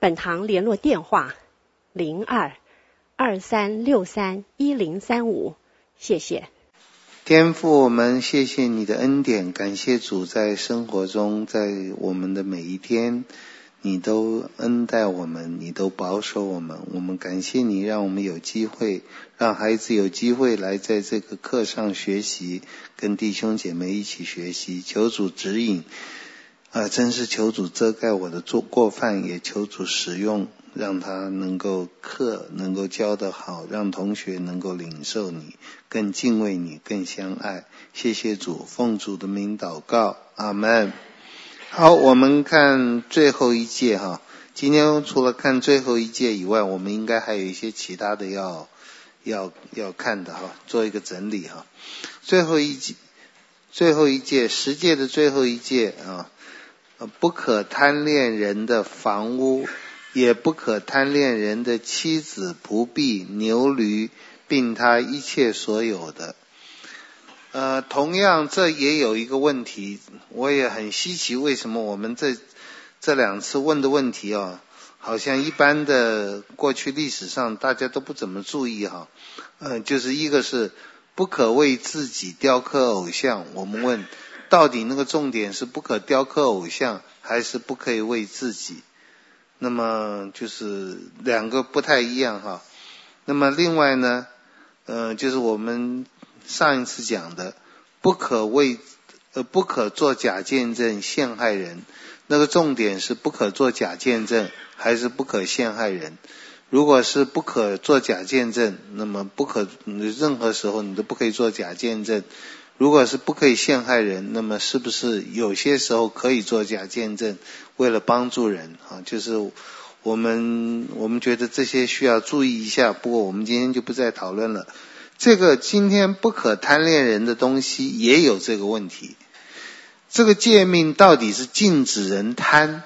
本堂联络电话：零二二三六三一零三五。谢谢。天父，我们谢谢你的恩典，感谢主在生活中，在我们的每一天，你都恩待我们，你都保守我们。我们感谢你，让我们有机会，让孩子有机会来在这个课上学习，跟弟兄姐妹一起学习。求主指引，啊，真是求主遮盖我的做过犯，也求主使用。让他能够课能够教得好，让同学能够领受你，更敬畏你，更相爱。谢谢主，奉主的名祷告，阿门。好，我们看最后一届哈。今天除了看最后一届以外，我们应该还有一些其他的要要要看的哈，做一个整理哈。最后一诫，最后一届，十届的最后一届啊，不可贪恋人的房屋。也不可贪恋人的妻子、仆婢、牛驴，并他一切所有的。呃，同样这也有一个问题，我也很稀奇，为什么我们这这两次问的问题啊，好像一般的过去历史上大家都不怎么注意哈。嗯、就是一个是不可为自己雕刻偶像，我们问到底那个重点是不可雕刻偶像，还是不可以为自己？那么就是两个不太一样哈。那么另外呢，呃，就是我们上一次讲的，不可为呃不可作假见证陷害人。那个重点是不可作假见证，还是不可陷害人？如果是不可作假见证，那么不可任何时候你都不可以作假见证。如果是不可以陷害人，那么是不是有些时候可以作假见证，为了帮助人啊？就是我们我们觉得这些需要注意一下。不过我们今天就不再讨论了。这个今天不可贪恋人的东西也有这个问题。这个诫命到底是禁止人贪，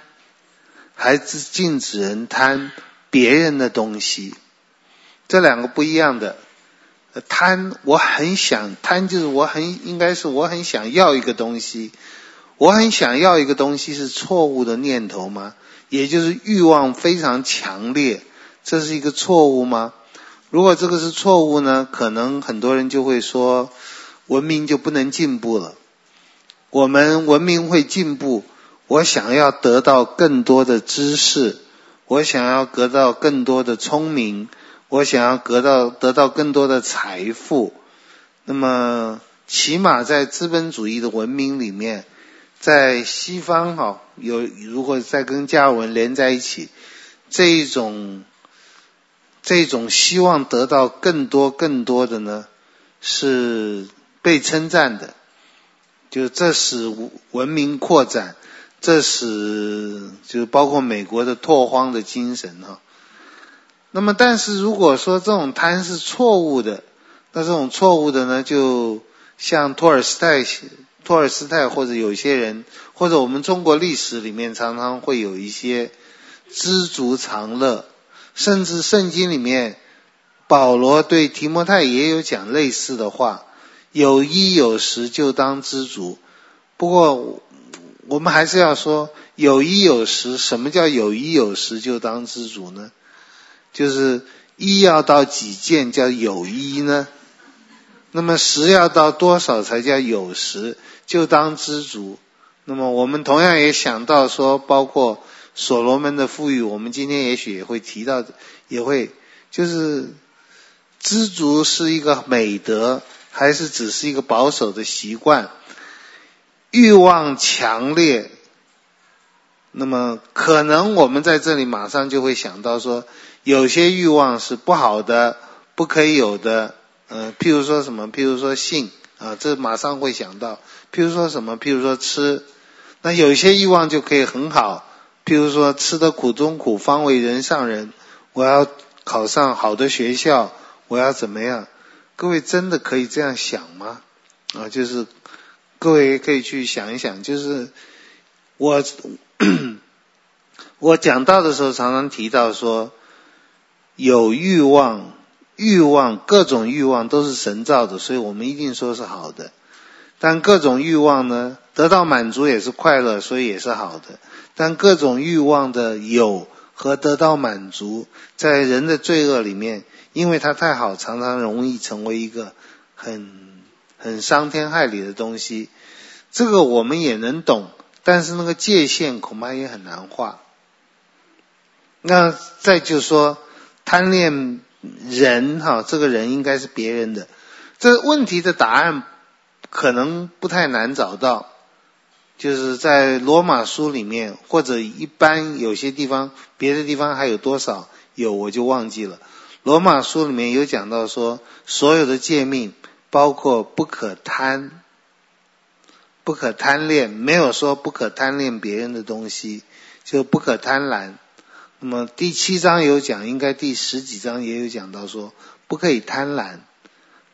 还是禁止人贪别人的东西？这两个不一样的。贪，我很想贪，就是我很应该是我很想要一个东西，我很想要一个东西是错误的念头吗？也就是欲望非常强烈，这是一个错误吗？如果这个是错误呢，可能很多人就会说，文明就不能进步了。我们文明会进步，我想要得到更多的知识，我想要得到更多的聪明。我想要得到得到更多的财富，那么起码在资本主义的文明里面，在西方哈有如果再跟加尔文连在一起，这一种这种希望得到更多更多的呢，是被称赞的，就这使文明扩展，这使就包括美国的拓荒的精神哈。那么，但是如果说这种贪是错误的，那这种错误的呢，就像托尔斯泰、托尔斯泰或者有些人，或者我们中国历史里面常常会有一些知足常乐，甚至圣经里面保罗对提摩太也有讲类似的话：有衣有食就当知足。不过，我们还是要说有衣有食，什么叫有衣有食就当知足呢？就是衣要到几件叫有衣呢？那么食要到多少才叫有食？就当知足。那么我们同样也想到说，包括所罗门的富裕，我们今天也许也会提到，也会就是知足是一个美德，还是只是一个保守的习惯？欲望强烈，那么可能我们在这里马上就会想到说。有些欲望是不好的，不可以有的。嗯、呃，譬如说什么？譬如说性啊，这马上会想到。譬如说什么？譬如说吃。那有些欲望就可以很好，譬如说吃得苦中苦，方为人上人。我要考上好的学校，我要怎么样？各位真的可以这样想吗？啊，就是各位可以去想一想，就是我 我讲到的时候常常提到说，有欲望，欲望各种欲望都是神造的，所以我们一定说是好的。但各种欲望呢，得到满足也是快乐，所以也是好的。但各种欲望的有和得到满足，在人的罪恶里面，因为它太好，常常容易成为一个很很伤天害理的东西。这个我们也能懂，但是那个界限恐怕也很难画。那再就说贪恋人哈，这个人应该是别人的，这问题的答案可能不太难找到。就是在罗马书里面，或者一般有些地方，别的地方还有多少有我就忘记了。罗马书里面有讲到说，所有的诫命包括不可贪，不可贪恋，没有说不可贪恋别人的东西，就不可贪婪。那么第七章有讲，应该第十几章也有讲到说，不可以贪婪，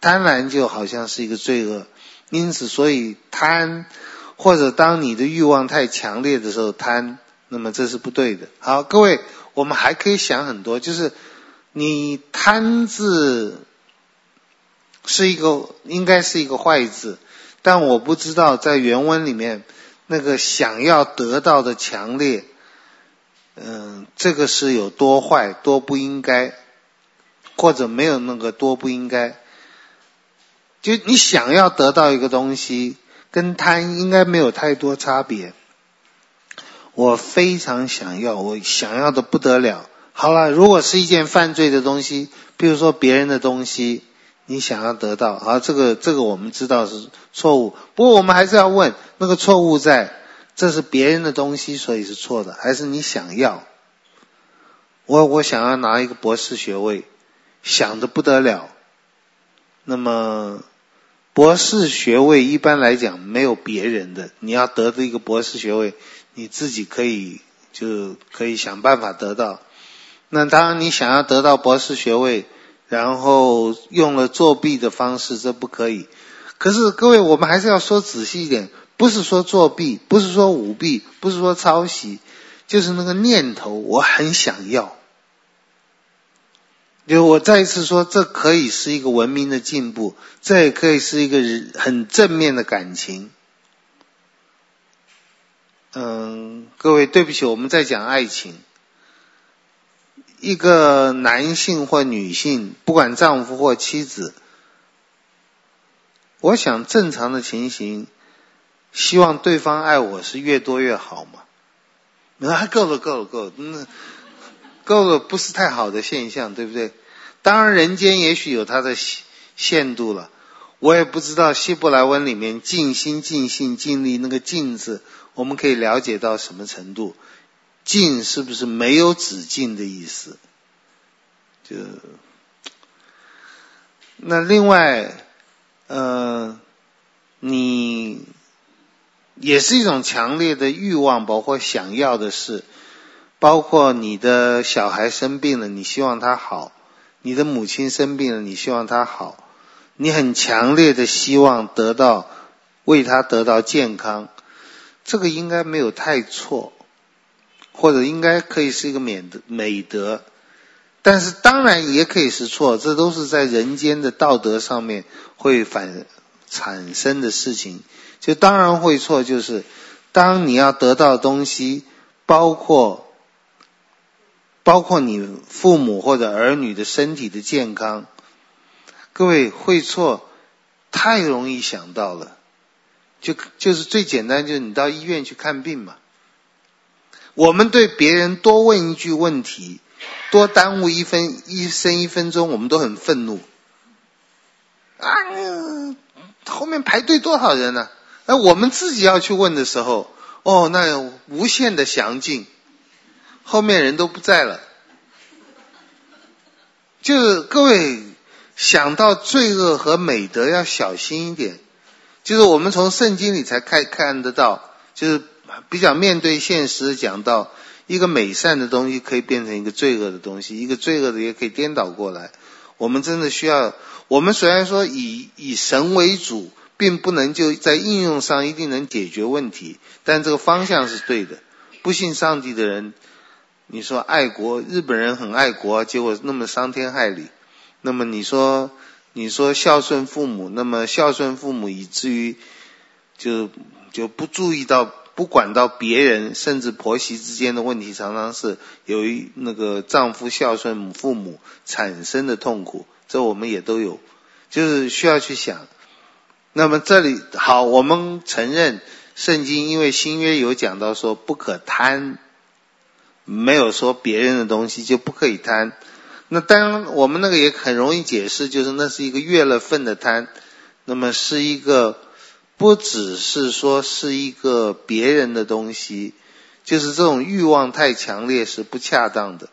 贪婪就好像是一个罪恶，因此所以贪。或者当你的欲望太强烈的时候贪，那么这是不对的。好，各位，我们还可以想很多，就是你贪字是一个应该是一个坏字，但我不知道在原文里面那个想要得到的强烈，嗯，这个是有多坏多不应该，或者没有那个多不应该，就你想要得到一个东西。跟贪应该没有太多差别。我非常想要，我想要的不得了。好了，如果是一件犯罪的东西，比如说别人的东西，你想要得到，好，这个这个我们知道是错误。不过我们还是要问，那个错误在，这是别人的东西，所以是错的，还是你想要？我我想要拿一个博士学位，想的不得了，那么。博士学位一般来讲没有别人的，你要得的一个博士学位，你自己可以就可以想办法得到。那当然你想要得到博士学位，然后用了作弊的方式，这不可以。可是各位，我们还是要说仔细一点，不是说作弊，不是说舞弊，不是说抄袭，就是那个念头，我很想要。就我再一次说，这可以是一个文明的进步，这也可以是一个很正面的感情。嗯，各位，对不起，我们在讲爱情。一个男性或女性，不管丈夫或妻子，我想正常的情形，希望对方爱我是越多越好嘛。那够了，够了，够了，那够了，不是太好的现象，对不对？当然，人间也许有它的限度了。我也不知道希伯来文里面尽心、尽性、尽力那个“尽”字，我们可以了解到什么程度？“尽”是不是没有止境的意思？就那另外，呃，你也是一种强烈的欲望，包括想要的事，包括你的小孩生病了，你希望他好。你的母亲生病了，你希望他好，你很强烈的希望得到，为他得到健康，这个应该没有太错，或者应该可以是一个美德美德，但是当然也可以是错，这都是在人间的道德上面会反产生的事情，就当然会错，就是当你要得到东西，包括。包括你父母或者儿女的身体的健康，各位会错，太容易想到了，就就是最简单，就是你到医院去看病嘛。我们对别人多问一句问题，多耽误一分一生一分钟，我们都很愤怒。啊，后面排队多少人呢？那我们自己要去问的时候，哦，那无限的详尽。后面人都不在了，就是各位想到罪恶和美德要小心一点。就是我们从圣经里才看看得到，就是比较面对现实讲到，一个美善的东西可以变成一个罪恶的东西，一个罪恶的也可以颠倒过来。我们真的需要，我们虽然说以以神为主，并不能就在应用上一定能解决问题，但这个方向是对的。不信上帝的人，你说爱国，日本人很爱国，结果那么伤天害理。那么你说，你说孝顺父母，那么孝顺父母以至于就就不注意到。不管到别人，甚至婆媳之间的问题，常常是由于那个丈夫孝顺父母产生的痛苦，这我们也都有，就是需要去想。那么这里好，我们承认圣经因为新约有讲到说不可贪，没有说别人的东西就不可以贪。那当然我们那个也很容易解释，就是那是一个越了份的贪，那么是一个。不只是说是一个别人的东西，就是这种欲望太强烈是不恰当的。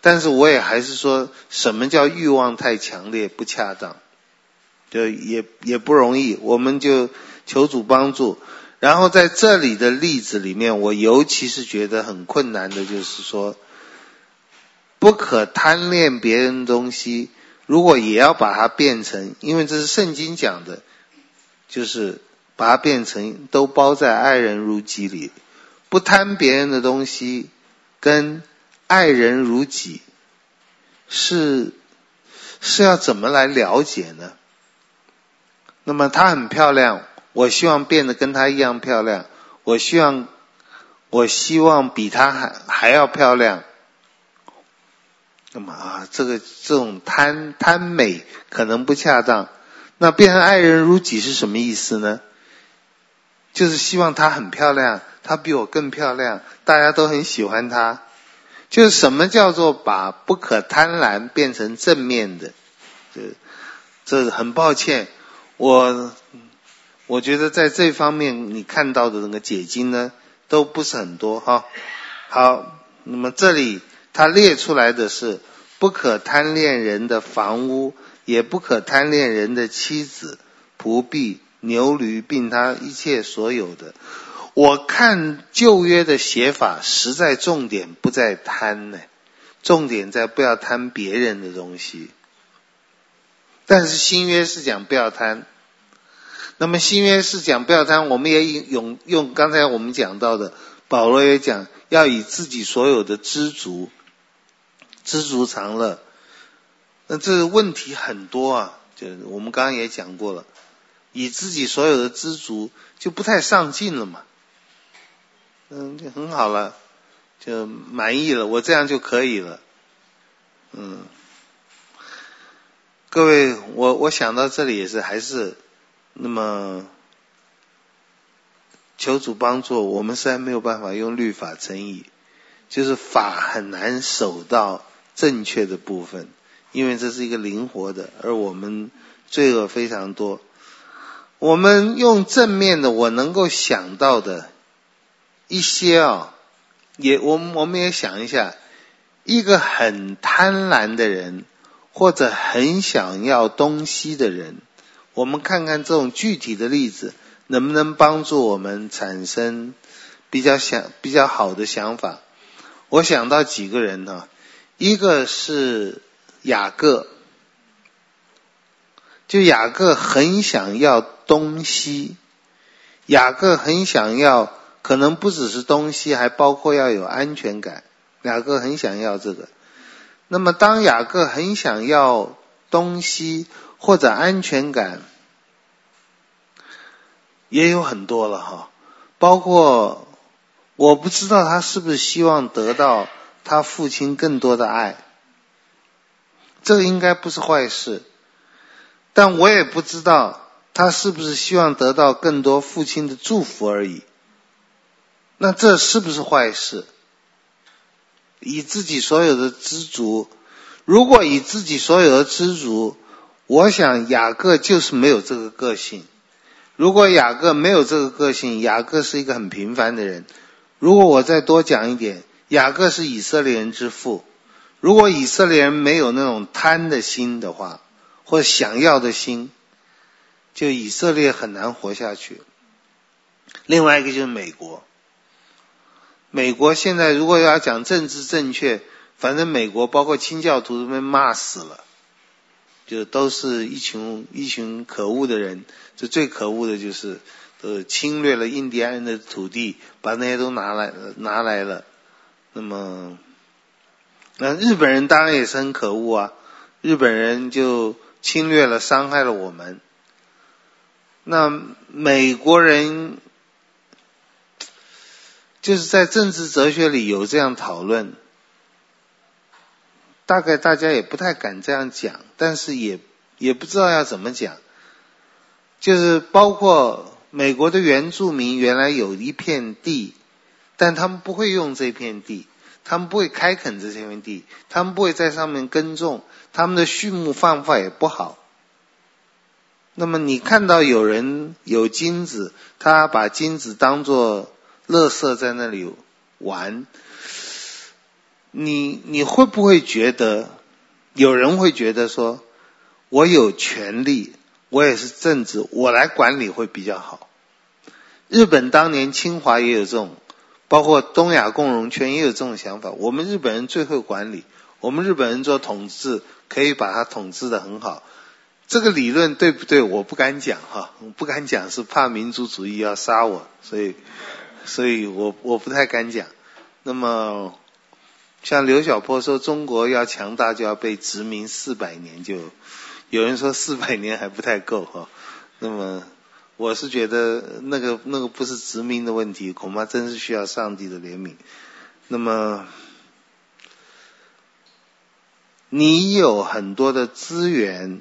但是我也还是说，什么叫欲望太强烈不恰当？就也也不容易，我们就求主帮助。然后在这里的例子里面，我尤其是觉得很困难的，就是说，不可贪恋别人的东西，如果也要把它变成，因为这是圣经讲的，就是。把它变成都包在爱人如己里，不贪别人的东西，跟爱人如己，是是要怎么来了解呢？那么她很漂亮，我希望变得跟她一样漂亮，我希望我希望比她还还要漂亮。那么啊，这个这种贪贪美可能不恰当。那变成爱人如己是什么意思呢？就是希望她很漂亮，她比我更漂亮，大家都很喜欢她。就是什么叫做把不可贪婪变成正面的？这这很抱歉，我我觉得在这方面你看到的那个解经呢，都不是很多哈。好，那么这里他列出来的是不可贪恋人的房屋，也不可贪恋人的妻子、仆婢。牛驴并他一切所有的，我看旧约的写法，实在重点不在贪呢，重点在不要贪别人的东西。但是新约是讲不要贪，那么新约是讲不要贪，我们也用用刚才我们讲到的，保罗也讲要以自己所有的知足，知足常乐。那这个问题很多啊，就我们刚刚也讲过了。以自己所有的知足，就不太上进了嘛。嗯，就很好了，就满意了，我这样就可以了。嗯，各位，我我想到这里也是，还是那么求主帮助。我们虽然没有办法用律法称义，就是法很难守到正确的部分，因为这是一个灵活的，而我们罪恶非常多。我们用正面的，我能够想到的一些啊，也我们我们也想一下，一个很贪婪的人，或者很想要东西的人，我们看看这种具体的例子，能不能帮助我们产生比较想比较好的想法？我想到几个人呢，一个是雅各。就雅各很想要东西，雅各很想要，可能不只是东西，还包括要有安全感。雅各很想要这个。那么，当雅各很想要东西或者安全感，也有很多了哈。包括我不知道他是不是希望得到他父亲更多的爱，这应该不是坏事。但我也不知道他是不是希望得到更多父亲的祝福而已。那这是不是坏事？以自己所有的知足，如果以自己所有的知足，我想雅各就是没有这个个性。如果雅各没有这个个性，雅各是一个很平凡的人。如果我再多讲一点，雅各是以色列人之父。如果以色列人没有那种贪的心的话，或想要的心，就以色列很难活下去。另外一个就是美国，美国现在如果要讲政治正确，反正美国包括清教徒都被骂死了，就都是一群一群可恶的人。这最可恶的就是呃侵略了印第安人的土地，把那些都拿来拿来了。那么，那日本人当然也是很可恶啊，日本人就侵略了，伤害了我们。那美国人。就是在政治哲学里有这样讨论，大概大家也不太敢这样讲，但是也也不知道要怎么讲。就是包括美国的原住民原来有一片地，但他们不会用这片地，他们不会开垦这片地，他们不会在上面耕种，他们的畜牧方法也不好。那么你看到有人有金子，他把金子当做乐色在那里玩，你你会不会觉得有人会觉得说，我有权利，我也是政治，我来管理会比较好？日本当年侵华也有这种，包括东亚共荣圈也有这种想法。我们日本人最会管理，我们日本人做统治可以把它统治得很好。这个理论对不对？我不敢讲哈，我不敢讲是怕民族主义要杀我，所以。所以我我不太敢讲。那么，像刘晓波说，中国要强大就要被殖民四百年，就有人说四百年还不太够哈。那么，我是觉得那个那个不是殖民的问题，恐怕真是需要上帝的怜悯。那么，你有很多的资源，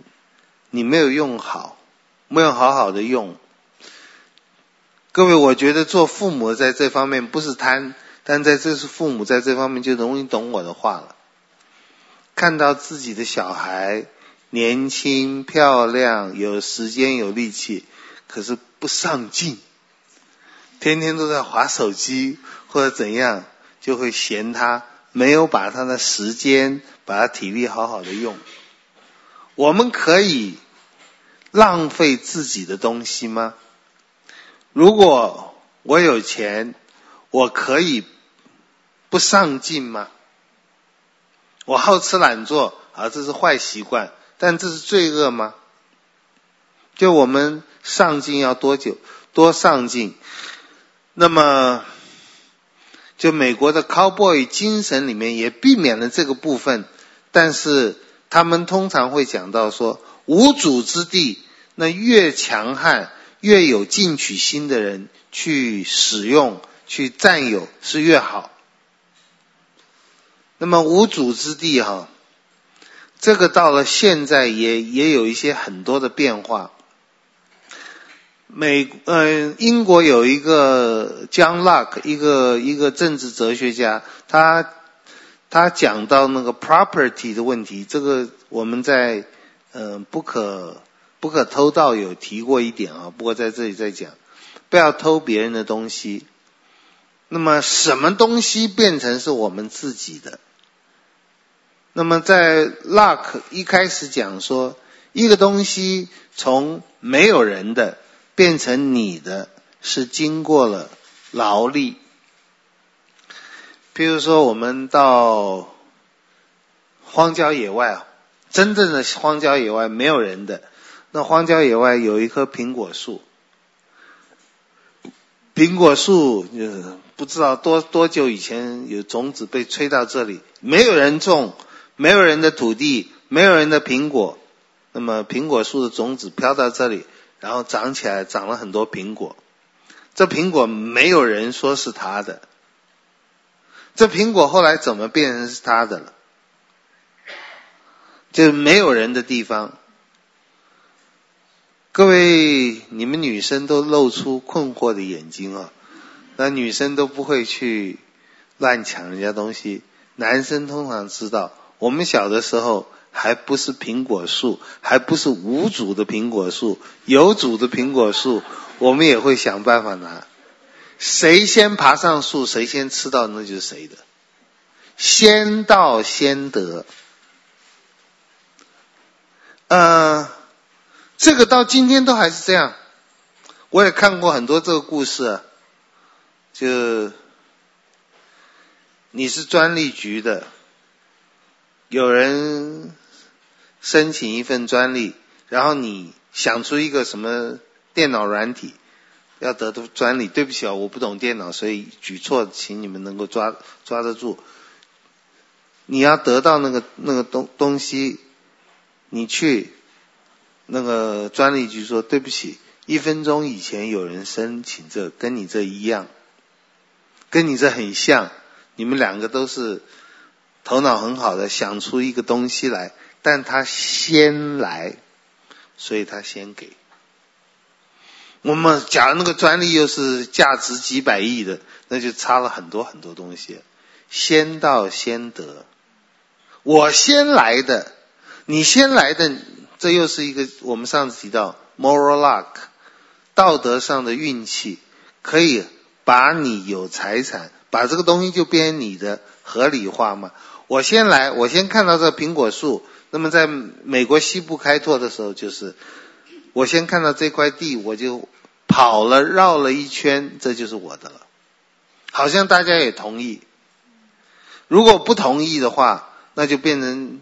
你没有用好，没有好好的用。各位，我觉得做父母在这方面不是贪，但在这是父母在这方面就容易懂我的话了。看到自己的小孩年轻漂亮，有时间有力气，可是不上进，天天都在划手机或者怎样，就会嫌他没有把他的时间、把他体力好好的用。我们可以浪费自己的东西吗？如果我有钱，我可以不上进吗？我好吃懒做啊，这是坏习惯，但这是罪恶吗？就我们上进要多久？多上进。那么，就美国的 cowboy 精神里面也避免了这个部分，但是他们通常会讲到说，无主之地，那越强悍。越有进取心的人去使用、去占有是越好。那么无主之地哈，这个到了现在也也有一些很多的变化。美呃英国有一个 John Locke，一个一个政治哲学家，他他讲到那个 property 的问题，这个我们在嗯、不可。不可偷盗有提过一点啊，不过在这里再讲，不要偷别人的东西。那么什么东西变成是我们自己的？那么在 luck 一开始讲说，一个东西从没有人的变成你的，是经过了劳力。譬如说，我们到荒郊野外啊，真正的荒郊野外没有人的。那荒郊野外有一棵苹果树，苹果树就是不知道多多久以前有种子被吹到这里，没有人种，没有人的土地，没有人的苹果，那么苹果树的种子飘到这里，然后长起来，长了很多苹果。这苹果没有人说是他的，这苹果后来怎么变成是他的了？就没有人的地方。各位，你们女生都露出困惑的眼睛啊！那女生都不会去乱抢人家东西，男生通常知道。我们小的时候还不是苹果树，还不是无主的苹果树，有主的苹果树，我们也会想办法拿。谁先爬上树，谁先吃到，那就是谁的。先到先得。嗯、这个到今天都还是这样，我也看过很多这个故事，就你是专利局的，有人申请一份专利，然后你想出一个什么电脑软体，要得到专利。对不起啊，我不懂电脑，所以举措，请你们能够抓抓得住。你要得到那个那个东东西，你去那个专利局说对不起，一分钟以前有人申请这跟你这一样，跟你这很像，你们两个都是头脑很好的，想出一个东西来，但他先来，所以他先给。我们假如那个专利又是价值几百亿的，那就差了很多很多东西，先到先得。我先来的，你先来的，这又是一个我们上次提到 moral luck，道德上的运气，可以把你有财产，把这个东西就变你的合理化吗？我先来，我先看到这苹果树，那么在美国西部开拓的时候，就是我先看到这块地，我就跑了绕了一圈，这就是我的了。好像大家也同意，如果不同意的话。那就变成，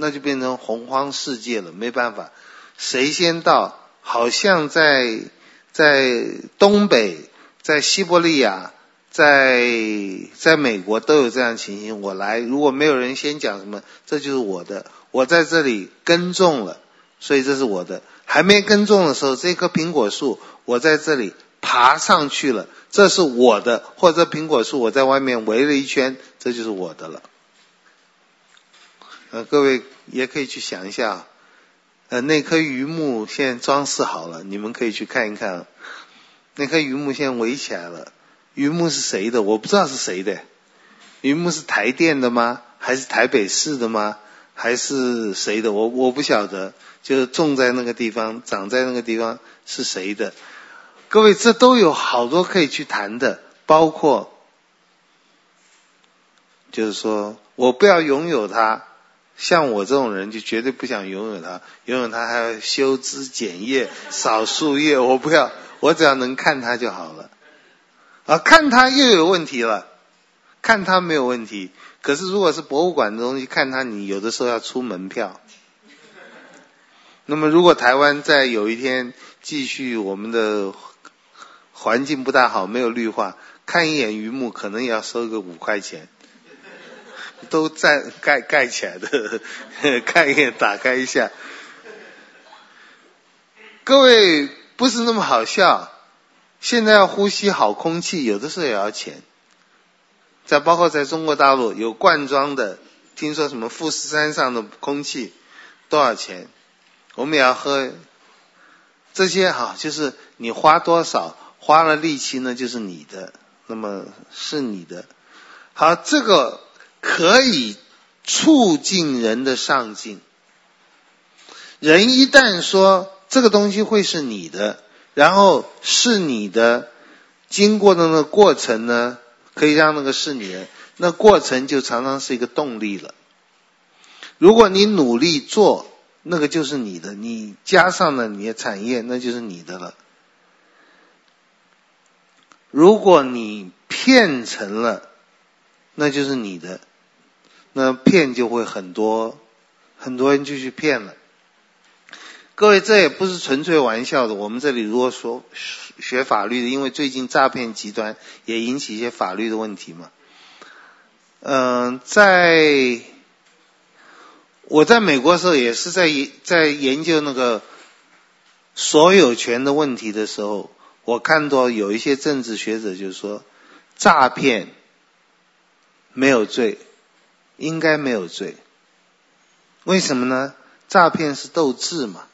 那就变成洪荒世界了，没办法，谁先到？好像在在东北，在西伯利亚，在在美国都有这样情形。我来，如果没有人先讲什么，这就是我的。我在这里耕种了，所以这是我的。还没耕种的时候，这棵苹果树我在这里爬上去了，这是我的。或者苹果树我在外面围了一圈，这就是我的了。呃，各位也可以去想一下，呃，那棵榆木现在装饰好了，你们可以去看一看。那棵榆木现在围起来了，榆木是谁的？我不知道是谁的。榆木是台电的吗？还是台北市的吗？还是谁的？我我不晓得。就是种在那个地方，长在那个地方是谁的？各位，这都有好多可以去谈的，包括，就是说我不要拥有它。像我这种人就绝对不想拥有它，拥有它还要修枝剪叶、扫树叶，我不要，我只要能看它就好了。啊，看它又有问题了，看它没有问题，可是如果是博物馆的东西，看它你有的时候要出门票。那么如果台湾在有一天继续我们的环境不大好，没有绿化，看一眼榆木可能也要收个五块钱。都在盖盖起来的，呵呵看一眼，打开一下。各位不是那么好笑，现在要呼吸好空气，有的时候也要钱。再包括在中国大陆有罐装的，听说什么富士山上的空气多少钱？我们也要喝。这些哈，就是你花多少，花了力气呢，就是你的，那么是你的。好，这个。可以促进人的上进。人一旦说这个东西会是你的，然后是你的，经过的那个过程呢，可以让那个是你的，那过程就常常是一个动力了。如果你努力做，那个就是你的，你加上了你的产业，那就是你的了。如果你骗成了，那就是你的。那骗就会很多，很多人就去骗了。各位，这也不是纯粹玩笑的。我们这里如果说学法律的，因为最近诈骗集团也引起一些法律的问题嘛。嗯，在我在美国的时候，也是在在研究那个所有权的问题的时候，我看到有一些政治学者就说，诈骗没有罪。应该没有罪，为什么呢？诈骗是斗智嘛，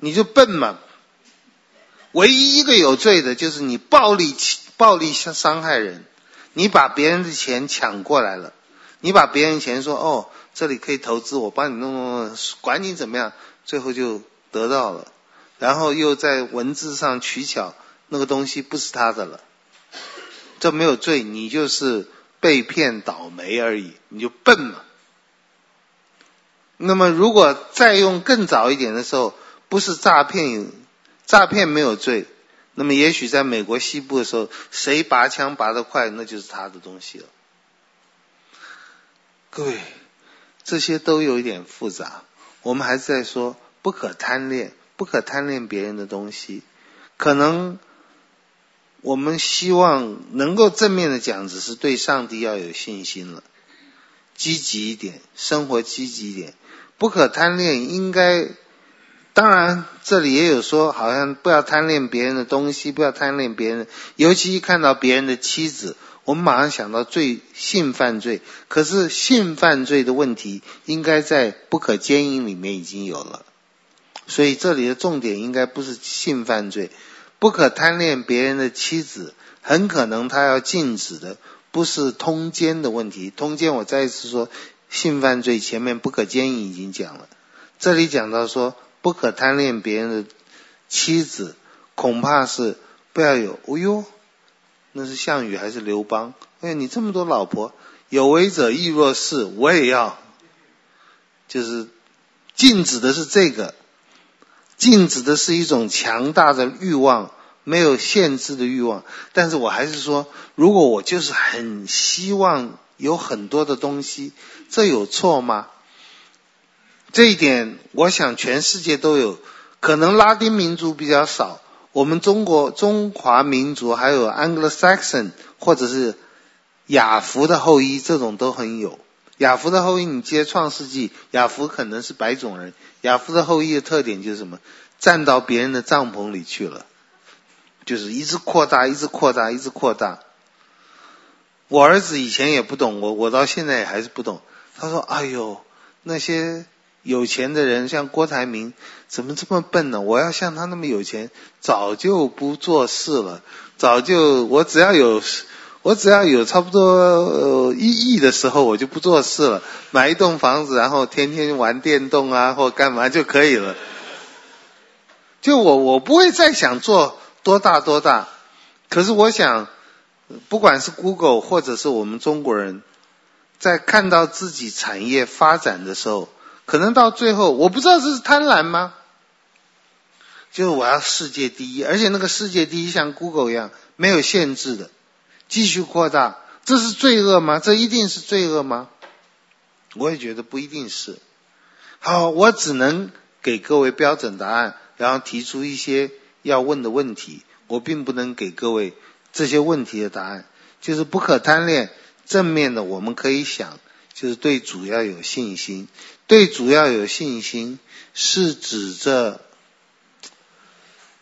你就笨嘛。唯一一个有罪的就是你暴力暴力伤伤害人，你把别人的钱抢过来了，你把别人钱说哦，这里可以投资，我帮你弄弄弄，管你怎么样，最后就得到了，然后又在文字上取巧，那个东西不是他的了，这没有罪，你就是。被骗倒霉而已，你就笨嘛。那么，如果再用更早一点的时候，不是诈骗，诈骗没有罪，那么也许在美国西部的时候，谁拔枪拔得快，那就是他的东西了。各位，这些都有一点复杂。我们还是在说不可贪恋，不可贪恋别人的东西。可能我们希望能够正面的讲，只是对上帝要有信心了，积极一点，生活积极一点。不可贪恋，应该当然这里也有说，好像不要贪恋别人的东西，不要贪恋别人，尤其一看到别人的妻子。我们马上想到罪性犯罪，可是性犯罪的问题应该在不可奸淫里面已经有了，所以这里的重点应该不是性犯罪，不可贪恋别人的妻子，很可能他要禁止的不是通奸的问题，通奸我再一次说性犯罪前面不可奸淫已经讲了，这里讲到说不可贪恋别人的妻子，恐怕是不要有，哦哟。那是项羽还是刘邦？哎，你这么多老婆，有为者亦若是，我也要。就是禁止的是这个，禁止的是一种强大的欲望，没有限制的欲望。但是我还是说，如果我就是很希望有很多的东西，这有错吗？这一点，我想全世界都有，可能拉丁民族比较少。我们中国中华民族还有 Anglo-Saxon 或者是雅弗的后裔，这种都很有。亚弗的后裔，你接创世纪，亚弗可能是白种人。亚弗的后裔的特点就是什么？站到别人的帐篷里去了，就是一直扩大，一直扩大，一直扩大。我儿子以前也不懂，我我到现在也还是不懂。他说：“哎呦，那些。”有钱的人像郭台铭，怎么这么笨呢？我要像他那么有钱，早就不做事了。早就我只要有，我只要有差不多一亿的时候，我就不做事了，买一栋房子，然后天天玩电动啊，或干嘛就可以了。就我我不会再想做多大多大。可是我想，不管是 Google 或者是我们中国人，在看到自己产业发展的时候。可能到最后，我不知道这是贪婪吗？就是我要世界第一，而且那个世界第一像 Google 一样没有限制的，继续扩大，这是罪恶吗？这一定是罪恶吗？我也觉得不一定是。好，我只能给各位标准答案，然后提出一些要问的问题。我并不能给各位这些问题的答案，就是不可贪恋。正面的我们可以想，就是对主要有信心。对主要有信心，是指着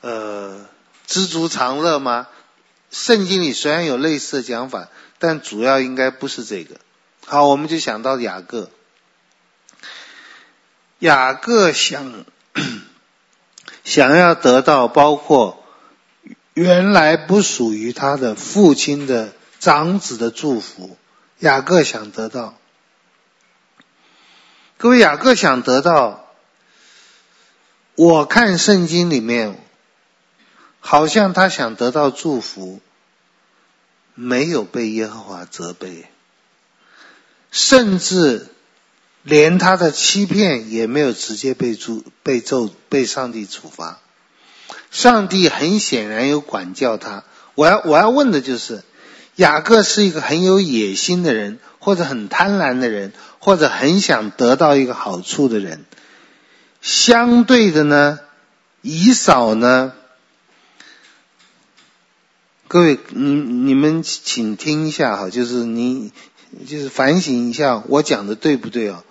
呃知足常乐吗？圣经里虽然有类似的讲法，但主要应该不是这个。好，我们就想到雅各，雅各想 想要得到包括原来不属于他的父亲的长子的祝福，雅各想得到。各位，雅各想得到，我看圣经里面，好像他想得到祝福，没有被耶和华责备，甚至连他的欺骗也没有直接被咒、被咒、被上帝处罚。上帝很显然有管教他。我要我要问的就是，雅各是一个很有野心的人，或者很贪婪的人。或者很想得到一个好处的人，相对的呢，以扫呢，各位，你你们请听一下哈，就是你就是反省一下，我讲的对不对啊？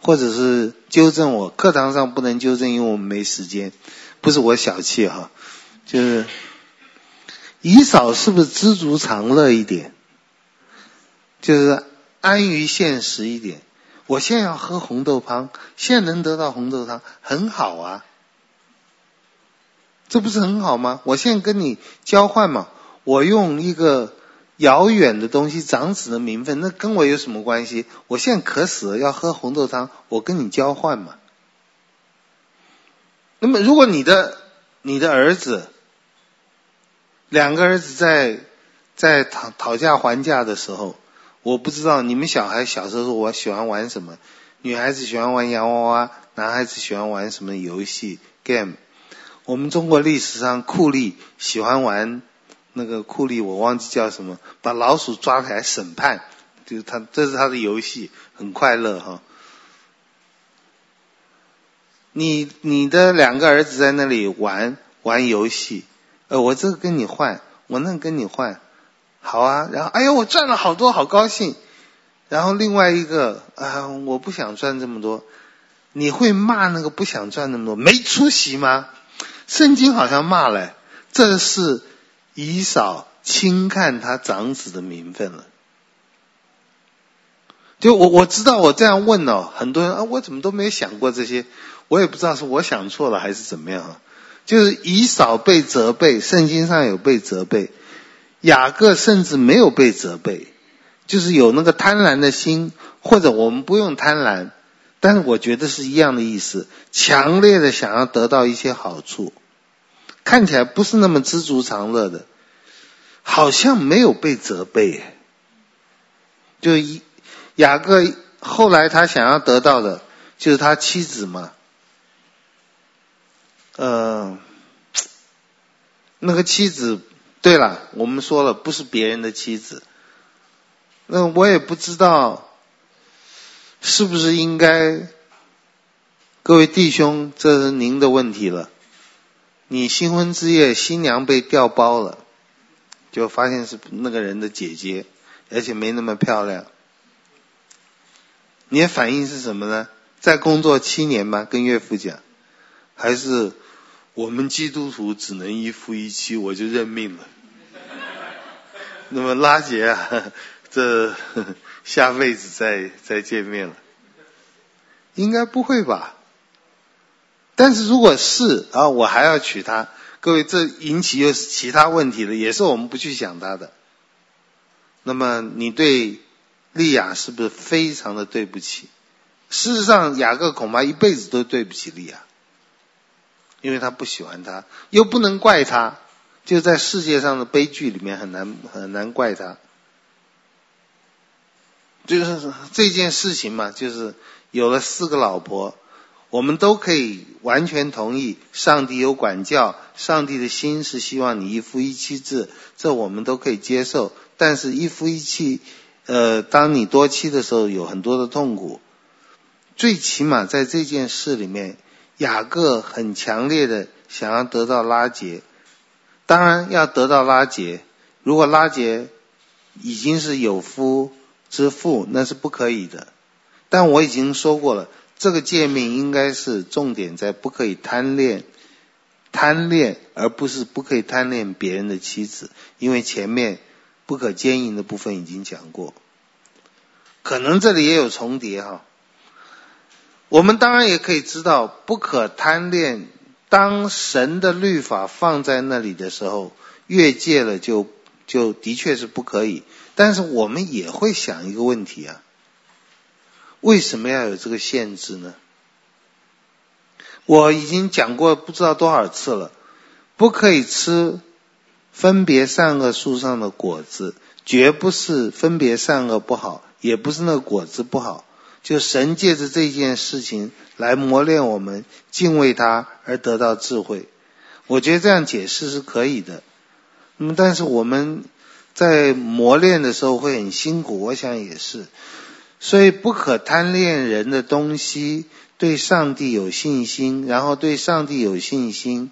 或者是纠正我，课堂上不能纠正，因为我们没时间，不是我小气哈，就是以少是不是知足常乐一点？就是安于现实一点。我现在要喝红豆汤，现在能得到红豆汤很好啊，这不是很好吗？我现在跟你交换嘛，我用一个遥远的东西，长子的名分，那跟我有什么关系？我现在渴死了，要喝红豆汤，我跟你交换嘛。那么，如果你的你的儿子，两个儿子在在讨讨价还价的时候。我不知道你们小孩小时候我喜欢玩什么？女孩子喜欢玩洋娃娃，男孩子喜欢玩什么游戏 game？我们中国历史上酷吏喜欢玩那个库里，我忘记叫什么，把老鼠抓起来审判，就是他这是他的游戏，很快乐哈。你你的两个儿子在那里玩玩游戏，呃，我这个跟你换，我那跟你换，好啊，然后哎呦，我赚了好多，好高兴。然后另外一个啊，我不想赚这么多，你会骂那个不想赚那么多没出息吗？圣经好像骂了，这是以扫轻看他长子的名分了。就我我知道我这样问哦，很多人啊，我怎么都没有想过这些。我也不知道是我想错了还是怎么样啊，就是以扫被责备，圣经上有被责备，雅各甚至没有被责备，就是有那个贪婪的心，或者我们不用贪婪，但是我觉得是一样的意思，强烈的想要得到一些好处，看起来不是那么知足常乐的，好像没有被责备，就一雅各后来他想要得到的就是他妻子嘛。呃，那个妻子，对了，我们说了不是别人的妻子，那我也不知道是不是应该，各位弟兄，这是您的问题了。你新婚之夜，新娘被调包了，就发现是那个人的姐姐，而且没那么漂亮，你的反应是什么呢？再工作七年吗？跟岳父讲，还是？我们基督徒只能一夫一妻，我就认命了。那么拉结啊，这 下辈子再再见面了，应该不会吧？但是如果是啊，我还要娶她，各位，这引起又是其他问题了，也是我们不去想她的。那么你对利亚是不是非常的对不起？事实上，雅各恐怕一辈子都对不起利亚。因为他不喜欢她，又不能怪他，就在世界上的悲剧里面很难很难怪他。就是这件事情嘛，就是有了四个老婆，我们都可以完全同意，上帝有管教，上帝的心是希望你一夫一妻制，这我们都可以接受。但是，一夫一妻，呃，当你多妻的时候，有很多的痛苦。最起码在这件事里面。雅各很强烈的想要得到拉结，当然要得到拉结。如果拉结已经是有夫之妇，那是不可以的。但我已经说过了，这个诫命应该是重点在不可以贪恋，贪恋而不是不可以贪恋别人的妻子，因为前面不可奸淫的部分已经讲过。可能这里也有重叠哈。我们当然也可以知道，不可贪恋。当神的律法放在那里的时候，越界了就就的确是不可以。但是我们也会想一个问题啊，为什么要有这个限制呢？我已经讲过不知道多少次了，不可以吃分别善恶树上的果子，绝不是分别善恶不好，也不是那果子不好。就神借着这件事情来磨练我们敬畏他而得到智慧，我觉得这样解释是可以的。那么，但是我们在磨练的时候会很辛苦，我想也是。所以不可贪恋人的东西，对上帝有信心，然后对上帝有信心，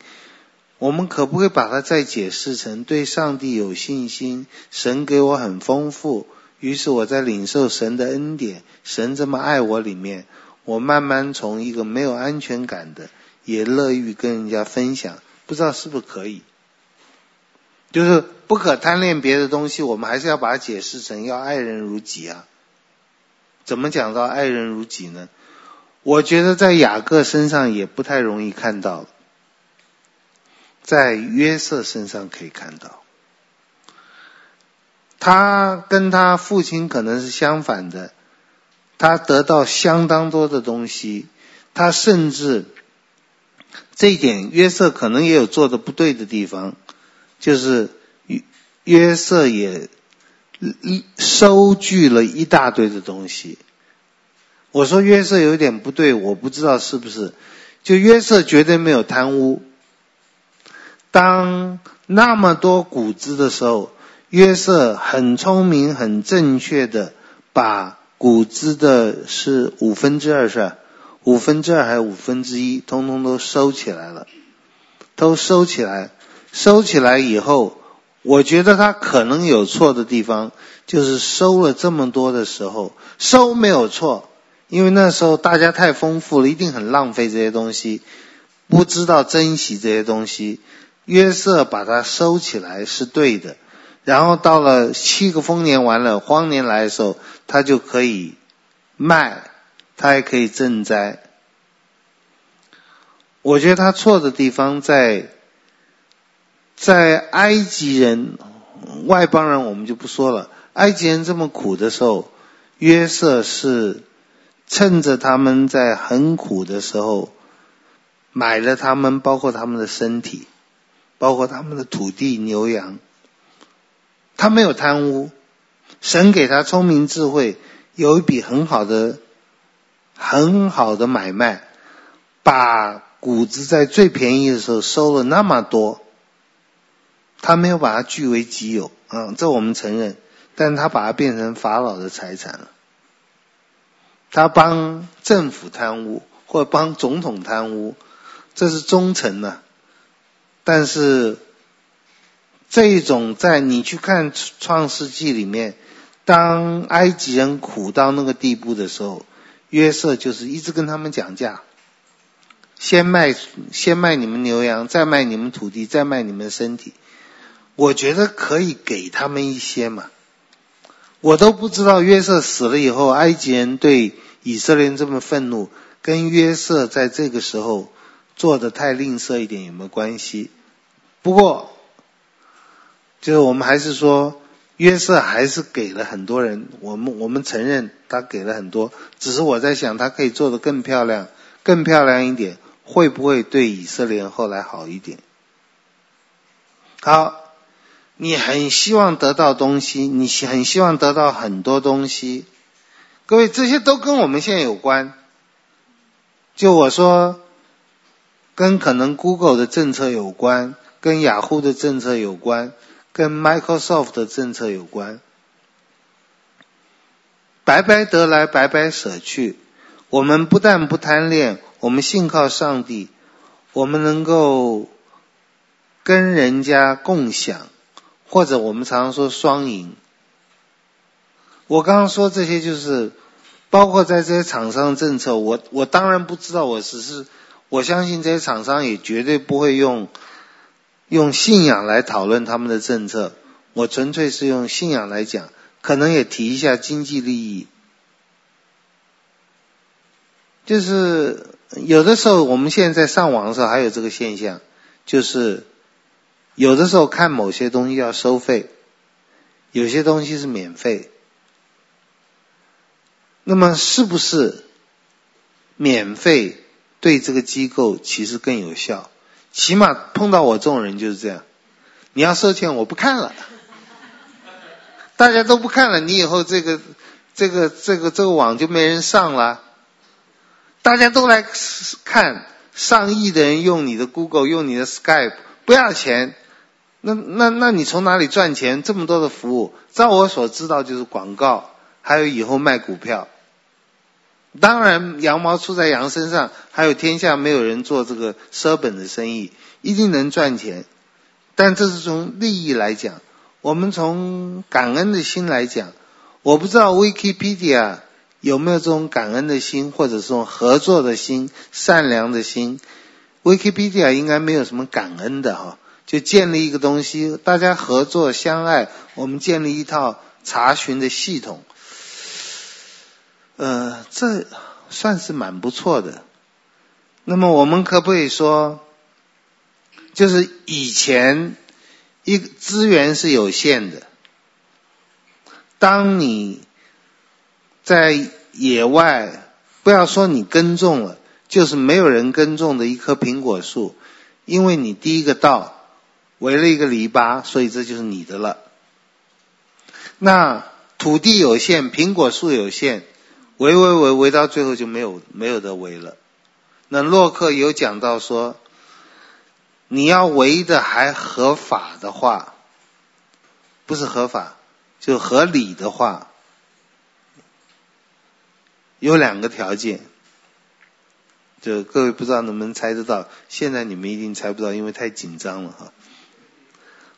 我们可不可以把它再解释成对上帝有信心？神给我很丰富。于是我在领受神的恩典，神这么爱我里面，我慢慢从一个没有安全感的，也乐于跟人家分享，不知道是不是可以？就是不可贪恋别的东西，我们还是要把它解释成要爱人如己啊。怎么讲到爱人如己呢？我觉得在雅各身上也不太容易看到，在约瑟身上可以看到。他跟他父亲可能是相反的，他得到相当多的东西，他甚至这一点约瑟可能也有做的不对的地方，就是约约瑟也一收据了一大堆的东西。我说约瑟有点不对，我不知道是不是，就约瑟绝对没有贪污。当那么多谷子的时候。约瑟很聪明、很正确的把谷子的是五分之二是吧？五分之二还有五分之一，通通都收起来了，都收起来。收起来以后，我觉得他可能有错的地方，就是收了这么多的时候，收没有错，因为那时候大家太丰富了，一定很浪费这些东西，不知道珍惜这些东西。约瑟把它收起来是对的，然后到了七个丰年完了，荒年来的时候，他就可以卖，他还可以赈灾。我觉得他错的地方在。在埃及人、外邦人，我们就不说了。埃及人这么苦的时候，约瑟是趁着他们在很苦的时候，买了他们，包括他们的身体，包括他们的土地、牛羊。他没有贪污，神给他聪明智慧，有一笔很好的、很好的买卖，把谷子在最便宜的时候收了那么多。他没有把它据为己有，嗯，这我们承认，但他把它变成法老的财产了。他帮政府贪污，或者帮总统贪污，这是忠诚的。但是这种在你去看创世纪里面，当埃及人苦到那个地步的时候，约瑟就是一直跟他们讲价，先卖先卖你们牛羊，再卖你们土地，再卖你们身体。我觉得可以给他们一些嘛，我都不知道约瑟死了以后，埃及人对以色列人这么愤怒，跟约瑟在这个时候做的太吝啬一点有没有关系？不过，就是我们还是说，约瑟还是给了很多人，我们我们承认他给了很多，只是我在想，他可以做得更漂亮，更漂亮一点，会不会对以色列人后来好一点？好。你很希望得到东西，你很希望得到很多东西，各位，这些都跟我们现在有关。就我说，跟可能 Google 的政策有关，跟雅虎的政策有关，跟 Microsoft 的政策有关。白白得来，白白舍去。我们不但不贪恋，我们信靠上帝，我们能够跟人家共享。或者我们常常说双赢。我刚刚说这些就是包括在这些厂商政策，我我当然不知道，我只是我相信这些厂商也绝对不会用用信仰来讨论他们的政策，我纯粹是用信仰来讲，可能也提一下经济利益。就是有的时候我们现在在上网的时候还有这个现象，就是。有的时候看某些东西要收费，有些东西是免费。那么是不是免费对这个机构其实更有效？起码碰到我这种人就是这样。你要收钱，我不看了。大家都不看了，你以后这个这个这个这个网就没人上了。大家都来看，上亿的人用你的 Google，用你的 Skype，不要钱。那那那你从哪里赚钱？这么多的服务，照我所知道就是广告，还有以后卖股票。当然，羊毛出在羊身上，还有天下没有人做这个舍本的生意，一定能赚钱。但这是从利益来讲，我们从感恩的心来讲，我不知道 Wikipedia 有没有这种感恩的心，或者是这种合作的心、善良的心。Wikipedia 应该没有什么感恩的哈。就建立一个东西，大家合作相爱，我们建立一套查询的系统，呃，这算是蛮不错的。那么我们可不可以说，就是以前一资源是有限的，当你在野外，不要说你耕种了，就是没有人耕种的一棵苹果树，因为你第一个到。围了一个篱笆，所以这就是你的了。那土地有限，苹果树有限，围围围围到最后就没有没有得围了。那洛克有讲到说，你要围的还合法的话，不是合法就合理的话，有两个条件，就各位不知道能不能猜得到？现在你们一定猜不到，因为太紧张了哈。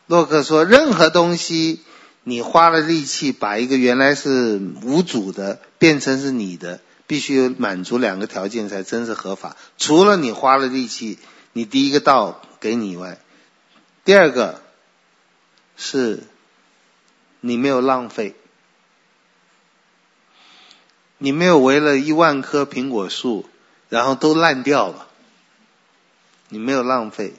洛克说，任何东西你花了力气把一个原来是无主的变成是你的，必须满足两个条件才真是合法。除了你花了力气，你第一个道给你以外，第二个是你没有浪费。你没有为了一万棵苹果树，然后都烂掉了，你没有浪费。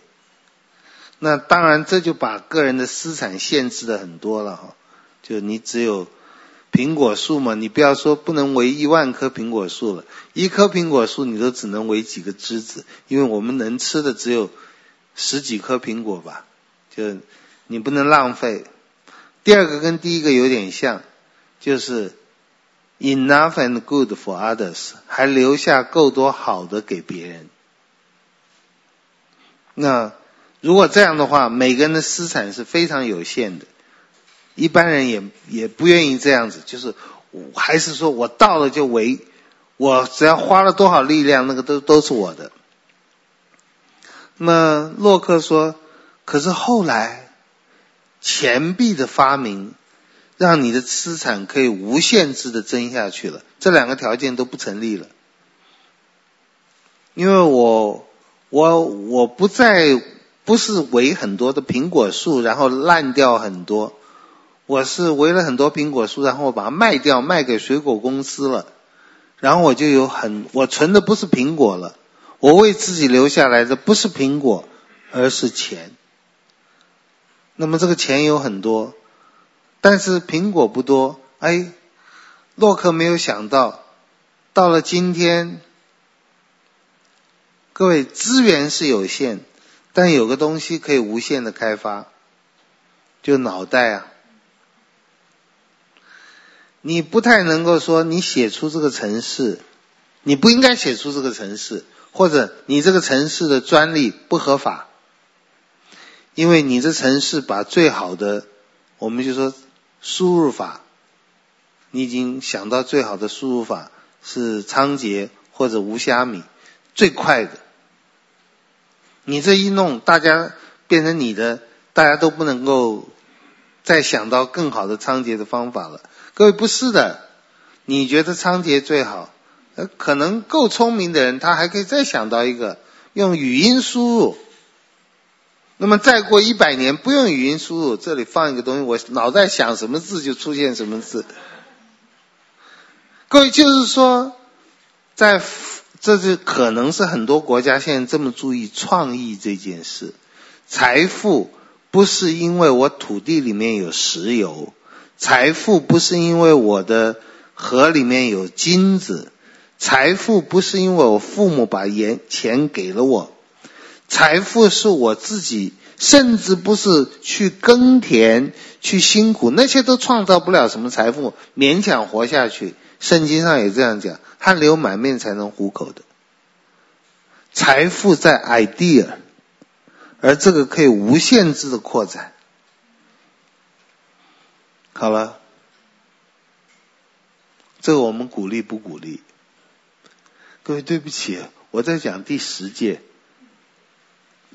那当然，这就把个人的私产限制的很多了哈。就你只有苹果树嘛，你不要说不能为一万棵苹果树了，一棵苹果树你都只能为几个枝子，因为我们能吃的只有十几颗苹果吧，就你不能浪费。第二个跟第一个有点像，就是。Enough and good for others，还留下够多好的给别人。那如果这样的话，每个人的私产是非常有限的，一般人也也不愿意这样子。就是还是说我到了就为，我只要花了多少力量，那个都都是我的。那洛克说，可是后来钱币的发明。让你的资产可以无限制的增下去了，这两个条件都不成立了。因为我我我不再不是围很多的苹果树，然后烂掉很多，我是围了很多苹果树，然后我把它卖掉，卖给水果公司了，然后我就有很我存的不是苹果了，我为自己留下来的不是苹果，而是钱。那么这个钱有很多。但是苹果不多，哎，洛克没有想到，到了今天，各位资源是有限，但有个东西可以无限的开发，就脑袋啊。你不太能够说你写出这个城市，你不应该写出这个城市，或者你这个城市的专利不合法，因为你这城市把最好的，我们就说。输入法，你已经想到最好的输入法是仓颉或者无虾米，最快的。你这一弄，大家变成你的，大家都不能够再想到更好的仓颉的方法了。各位不是的，你觉得仓颉最好，可能够聪明的人，他还可以再想到一个用语音输入。那么再过一百年，不用语音输入，这里放一个东西，我脑袋想什么字就出现什么字。各位就是说，在这是可能是很多国家现在这么注意创意这件事。财富不是因为我土地里面有石油，财富不是因为我的河里面有金子，财富不是因为我父母把盐钱给了我。财富是我自己，甚至不是去耕田、去辛苦，那些都创造不了什么财富，勉强活下去。圣经上也这样讲：汗流满面才能糊口的。财富在 idea，而这个可以无限制的扩展。好了，这个我们鼓励不鼓励？各位对不起，我在讲第十届。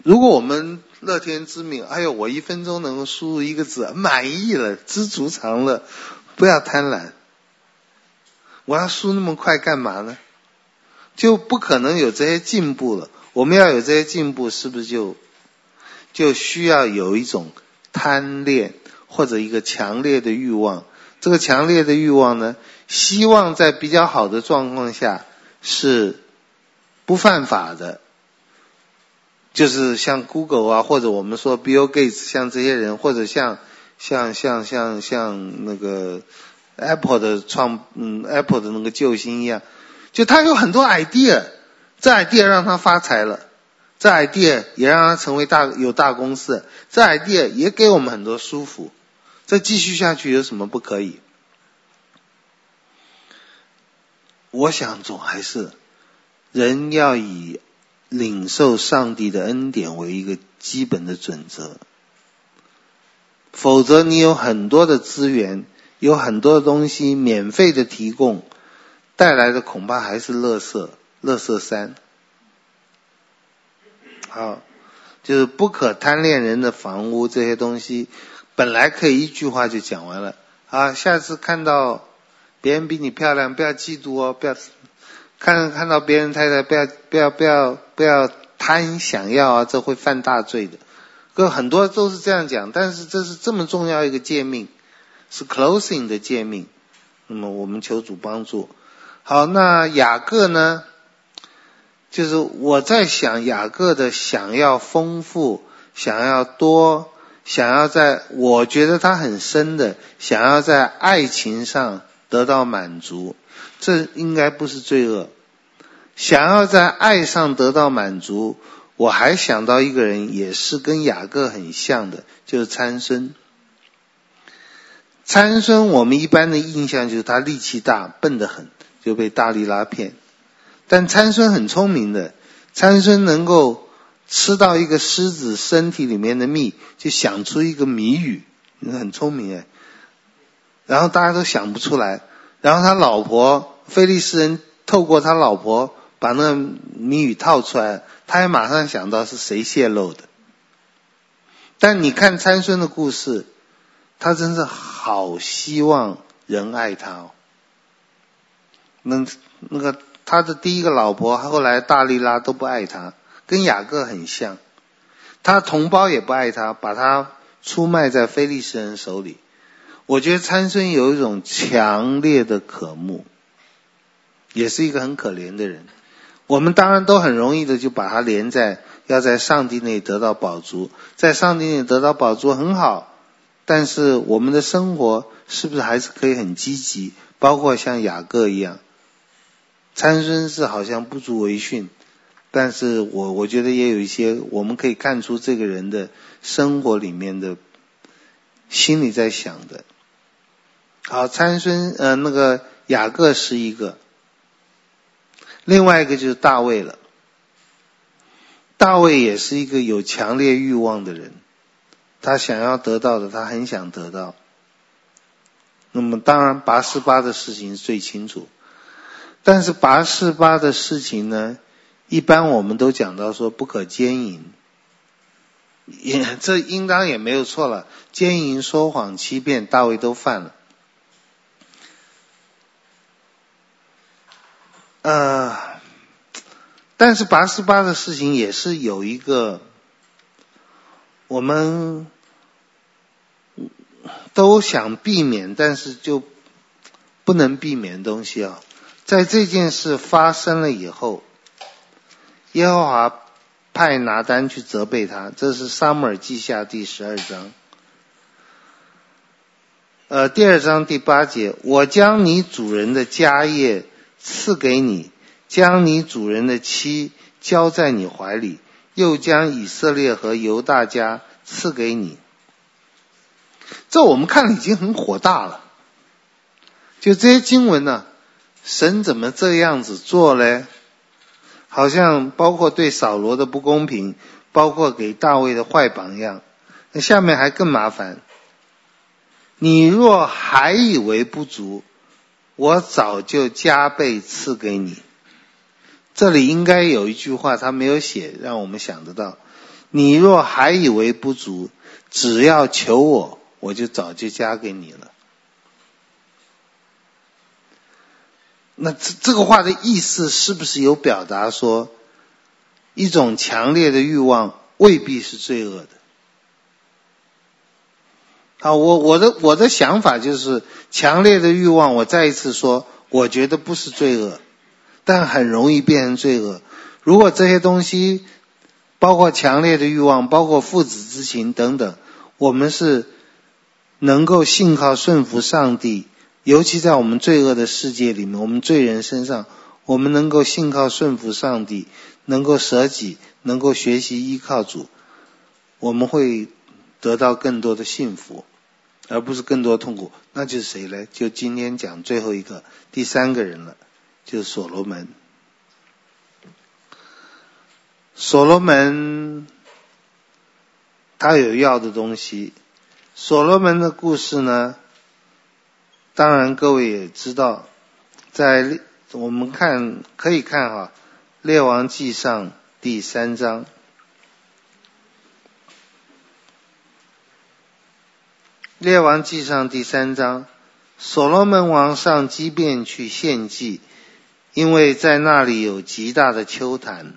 如果我们乐天知命，哎呦，我一分钟能够输入一个字，满意了，知足常乐，不要贪婪。我要输那么快干嘛呢？就不可能有这些进步了。我们要有这些进步，是不是就就需要有一种贪恋或者一个强烈的欲望？这个强烈的欲望呢，希望在比较好的状况下是不犯法的。就是像 Google 啊，或者我们说 Bill Gates，像这些人，或者像像像像像那个 Apple 的创，嗯，Apple 的那个救星一样，就他有很多 idea，这 idea 让他发财了，这 idea 也让他成为大有大公司，这 idea 也给我们很多舒服，再继续下去有什么不可以？我想总还是人要以。领受上帝的恩典为一个基本的准则，否则你有很多的资源，有很多东西免费的提供，带来的恐怕还是垃圾，垃圾山。好，就是不可贪恋人的房屋这些东西，本来可以一句话就讲完了。啊，下次看到别人比你漂亮，不要嫉妒哦，不要看看到别人太太，不要不要不要不要贪想要啊，这会犯大罪的。哥很多都是这样讲，但是这是这么重要一个诫命，是 closing 的诫命。那么我们求主帮助。好，那雅各呢？就是我在想雅各的想要丰富，想要多。想要在，我觉得他很深的，想要在爱情上得到满足，这应该不是罪恶。想要在爱上得到满足，我还想到一个人，也是跟雅各很像的，就是参孙。参孙，我们一般的印象就是他力气大，笨得很，就被大力拉骗。但参孙很聪明的，参孙能够。吃到一个狮子身体里面的蜜，就想出一个谜语，很聪明哎。然后大家都想不出来，然后他老婆菲利斯人透过他老婆把那谜语套出来，他也马上想到是谁泄露的。但你看参孙的故事，他真是好希望人爱他哦。那那个他的第一个老婆后来大利拉都不爱他。跟雅各很像，他同胞也不爱他，把他出卖在非利士人手里。我觉得参孙有一种强烈的渴慕，也是一个很可怜的人。我们当然都很容易的就把他连在要在上帝那里得到宝足，在上帝那里得到宝足很好，但是我们的生活是不是还是可以很积极？包括像雅各一样，参孙是好像不足为训。但是我我觉得也有一些我们可以看出这个人的生活里面的心里在想的。好，参孙呃那个雅各是一个，另外一个就是大卫了。大卫也是一个有强烈欲望的人，他想要得到的，他很想得到。那么当然拔示巴的事情是最清楚，但是拔示巴的事情呢？一般我们都讲到说不可奸淫，也这应当也没有错了。奸淫、说谎、欺骗，大卫都犯了。呃，但是拔示巴的事情也是有一个我们都想避免，但是就不能避免的东西啊。在这件事发生了以后。耶和华派拿单去责备他，这是撒母耳记下第十二章。呃，第二章第八节，我将你主人的家业赐给你，将你主人的妻交在你怀里，又将以色列和犹大家赐给你。这我们看了已经很火大了。就这些经文呢、神怎么这样子做嘞？好像包括对扫罗的不公平，包括给大卫的坏榜样。那下面还更麻烦。你若还以为不足，我早就加倍赐给你。这里应该有一句话他没有写，让我们想得到。你若还以为不足，只要求我，我就早就加给你了。那这这个话的意思是不是有表达说，一种强烈的欲望未必是罪恶的？啊，我我的我的想法就是，强烈的欲望，我再一次说，我觉得不是罪恶，但很容易变成罪恶。如果这些东西，包括强烈的欲望，包括父子之情等等，我们是能够信靠顺服上帝。尤其在我们罪恶的世界里面，我们罪人身上，我们能够信靠顺服上帝，能够舍己，能够学习依靠主，我们会得到更多的幸福，而不是更多痛苦。那就是谁呢？就今天讲最后一个第三个人了，就是所罗门。所罗门他有要的东西。所罗门的故事呢？当然，各位也知道，在我们看可以看哈，《列王记上》第三章，《列王记上》第三章，所罗门王上基遍去献祭，因为在那里有极大的丘坛，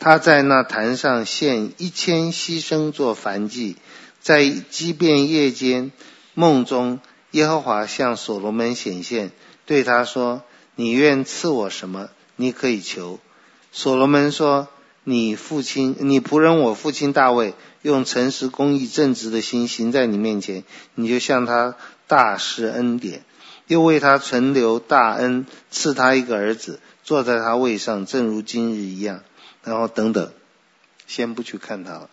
他在那坛上献一千牺牲作燔祭，在即便夜间梦中。耶和华向所罗门显现，对他说：“你愿赐我什么？你可以求。”所罗门说：“你父亲，你仆人我父亲大卫，用诚实、公义、正直的心行在你面前，你就向他大施恩典，又为他存留大恩，赐他一个儿子，坐在他位上，正如今日一样。”然后等等，先不去看他了。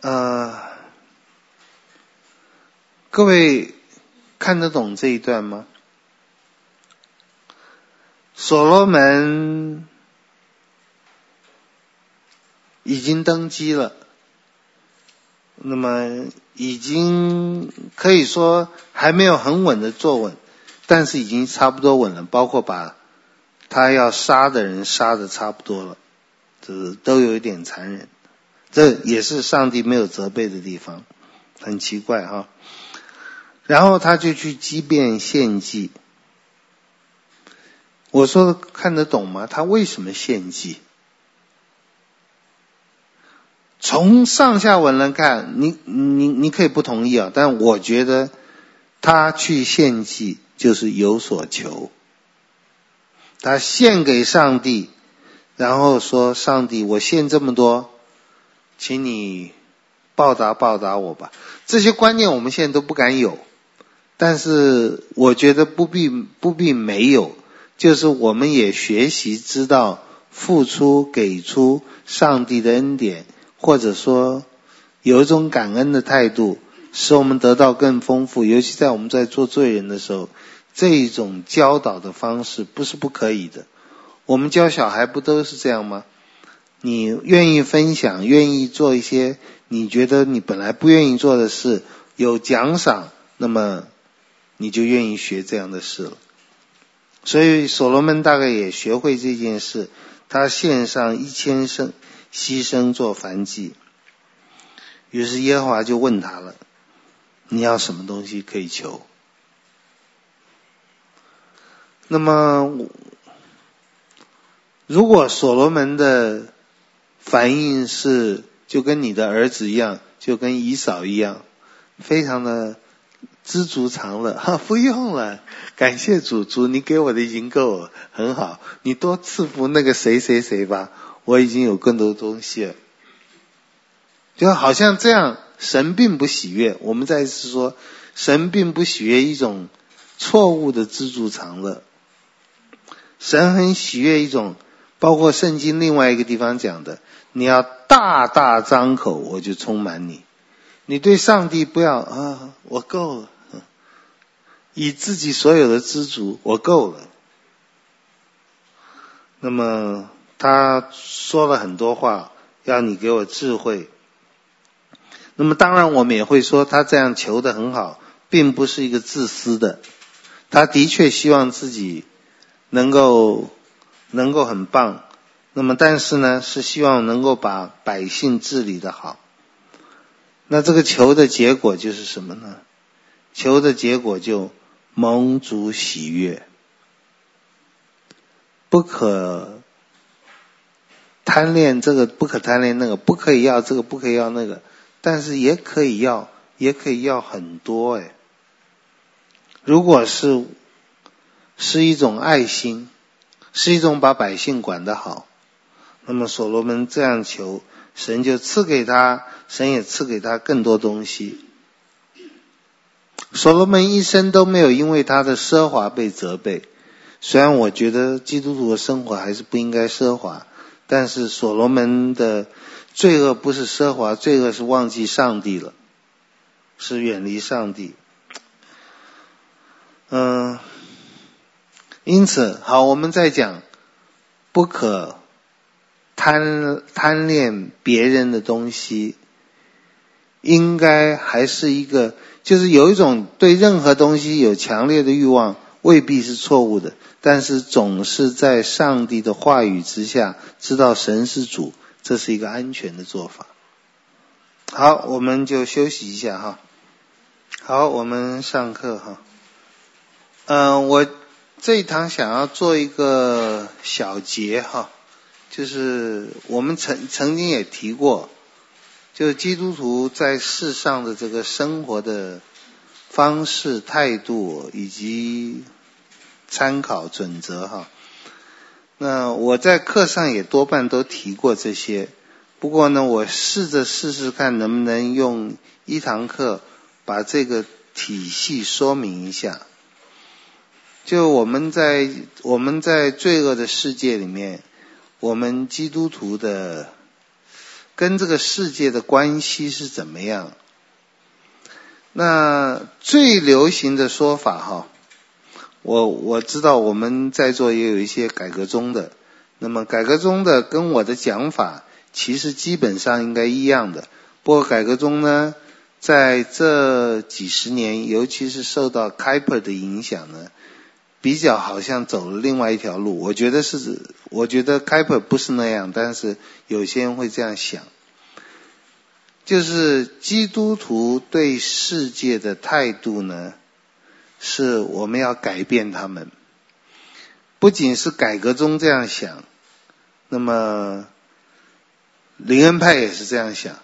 呃。各位看得懂这一段吗？所罗门已经登基了，那么已经可以说还没有很稳的坐稳，但是已经差不多稳了，包括把他要杀的人杀的差不多了，这都有一点残忍，这也是上帝没有责备的地方，很奇怪哈。然后他就去基遍献祭。我说看得懂吗？他为什么献祭？从上下文来看，你你你可以不同意啊，但我觉得他去献祭就是有所求。他献给上帝，然后说：“上帝，我献这么多，请你报答报答我吧。”这些观念我们现在都不敢有。但是我觉得不必不必没有，就是我们也学习知道付出给出上帝的恩典，或者说有一种感恩的态度，使我们得到更丰富。尤其在我们在做罪人的时候，这一种教导的方式不是不可以的。我们教小孩不都是这样吗？你愿意分享，愿意做一些你觉得你本来不愿意做的事，有奖赏，那么。你就愿意学这样的事了，所以所罗门大概也学会这件事，他献上一千牲牺牲做燔祭。于是耶和华就问他了：“你要什么东西可以求？”那么，如果所罗门的反应是就跟你的儿子一样，就跟以嫂一样，非常的。知足常乐，哈，不用了，感谢主，主你给我的已经够了，很好，你多赐福那个谁谁谁吧，我已经有更多东西了，就好像这样，神并不喜悦。我们再一次说，神并不喜悦一种错误的知足常乐，神很喜悦一种，包括圣经另外一个地方讲的，你要大大张口，我就充满你。你对上帝不要啊，我够了。以自己所有的知足，我够了。那么他说了很多话，要你给我智慧。那么当然，我们也会说他这样求得很好，并不是一个自私的。他的确希望自己能够能够很棒。那么但是呢，是希望能够把百姓治理得好。那这个求的结果就是什么呢？求的结果就。蒙主喜悦，不可贪恋这个，不可贪恋那个，不可以要这个，不可以要那个，但是也可以要，也可以要很多哎。如果是是一种爱心，是一种把百姓管得好，那么所罗门这样求，神就赐给他，神也赐给他更多东西。所罗门一生都没有因为他的奢华被责备，虽然我觉得基督徒的生活还是不应该奢华，但是所罗门的罪恶不是奢华，罪恶是忘记上帝了，是远离上帝。嗯，因此，好，我们再讲，不可贪贪恋别人的东西，应该还是一个。就是有一种对任何东西有强烈的欲望，未必是错误的，但是总是在上帝的话语之下，知道神是主，这是一个安全的做法。好，我们就休息一下哈。好，我们上课哈。嗯，我这一堂想要做一个小结哈，就是我们曾曾经也提过，就是基督徒在世上的这个生活的方式、态度以及参考准则哈。那我在课上也多半都提过这些。不过呢，我试着试试看能不能用一堂课把这个体系说明一下。就我们在我们在罪恶的世界里面，我们基督徒的跟这个世界的关系是怎么样？那最流行的说法哈，我我知道我们在座也有一些改革宗的，那么改革宗的跟我的讲法。其实基本上应该一样的，不过改革宗呢，在这几十年，尤其是受到 Kuyper 的影响呢，比较好像走了另外一条路。我觉得是，我觉得 Kuyper 不是那样，但是有些人会这样想，就是基督徒对世界的态度呢，是我们要改变他们。不仅是改革中这样想，那么。林恩派也是这样想，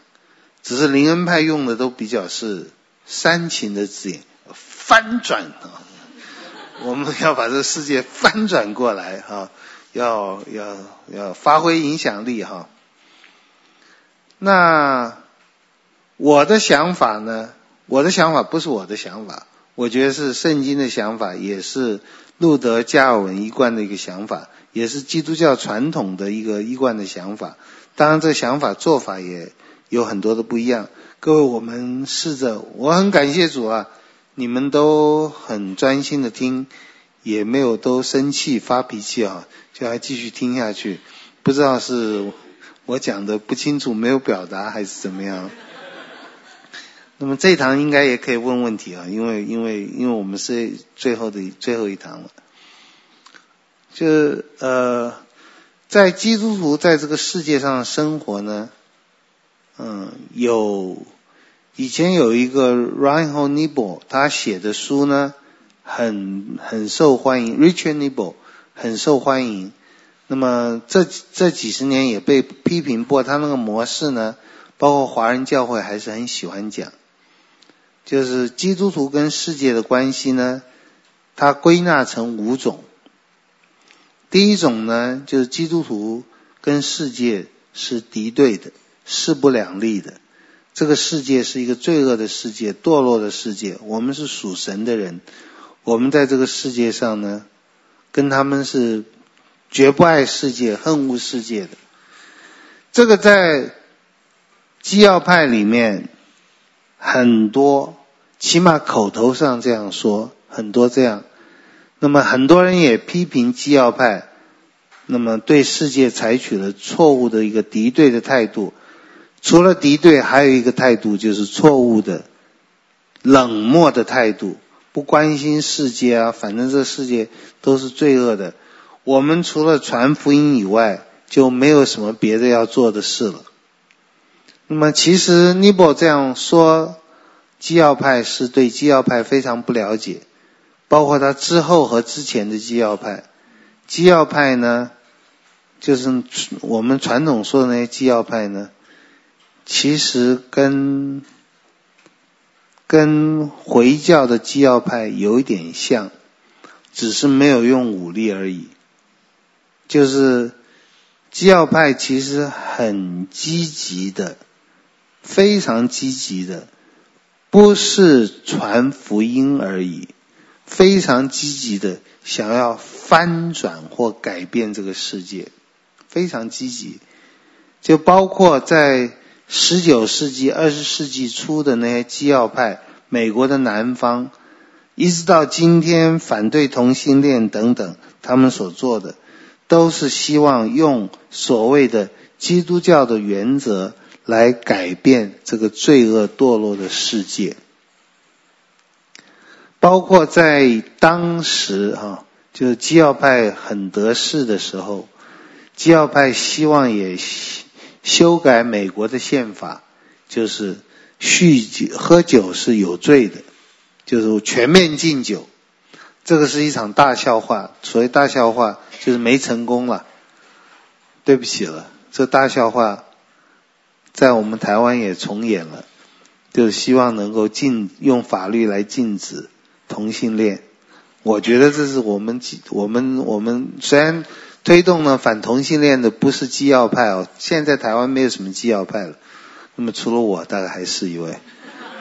只是林恩派用的都比较是煽情的字眼，翻转啊！我们要把这世界翻转过来哈，要要要发挥影响力哈。那我的想法呢？我的想法不是我的想法，我觉得是圣经的想法，也是路德加尔文一贯的一个想法，也是基督教传统的一个一贯的想法。当然，这想法做法也有很多的不一样。各位，我们试着，我很感谢主啊，你们都很专心的听，也没有都生气发脾气啊，就还继续听下去。不知道是我讲的不清楚，没有表达，还是怎么样？那么这一堂应该也可以问问题啊，因为因为因为我们是最后的最后一堂了，就呃。在基督徒在这个世界上生活呢，嗯，有以前有一个 Reinhold Niebuhr 他写的书呢，很很受欢迎，Richard Niebuhr 很受欢迎。那么这这几十年也被批评过，他那个模式呢，包括华人教会还是很喜欢讲，就是基督徒跟世界的关系呢，它归纳成五种。第一种呢，就是基督徒跟世界是敌对的，势不两立的。这个世界是一个罪恶的世界，堕落的世界。我们是属神的人，我们在这个世界上呢，跟他们是绝不爱世界、恨恶世界的。这个在基要派里面很多，起码口头上这样说，很多这样。那么很多人也批评基要派，那么对世界采取了错误的一个敌对的态度。除了敌对，还有一个态度就是错误的冷漠的态度，不关心世界啊，反正这世界都是罪恶的。我们除了传福音以外，就没有什么别的要做的事了。那么其实尼泊这样说，基要派是对基要派非常不了解。包括他之后和之前的基要派，基要派呢，就是我们传统说的那些基要派呢，其实跟跟回教的基要派有一点像，只是没有用武力而已。就是基要派其实很积极的，非常积极的，不是传福音而已。非常积极的想要翻转或改变这个世界，非常积极，就包括在十九世纪、二十世纪初的那些基要派，美国的南方，一直到今天反对同性恋等等，他们所做的，都是希望用所谓的基督教的原则来改变这个罪恶堕落的世界。包括在当时哈，就是基要派很得势的时候，基要派希望也修改美国的宪法，就是酗酒喝酒是有罪的，就是全面禁酒。这个是一场大笑话，所谓大笑话就是没成功了，对不起了，这大笑话在我们台湾也重演了，就是希望能够禁用法律来禁止同性恋。我觉得这是我们我们我们虽然推动了反同性恋的不是基要派哦，现在台湾没有什么基要派了，那么除了我大概还是一位，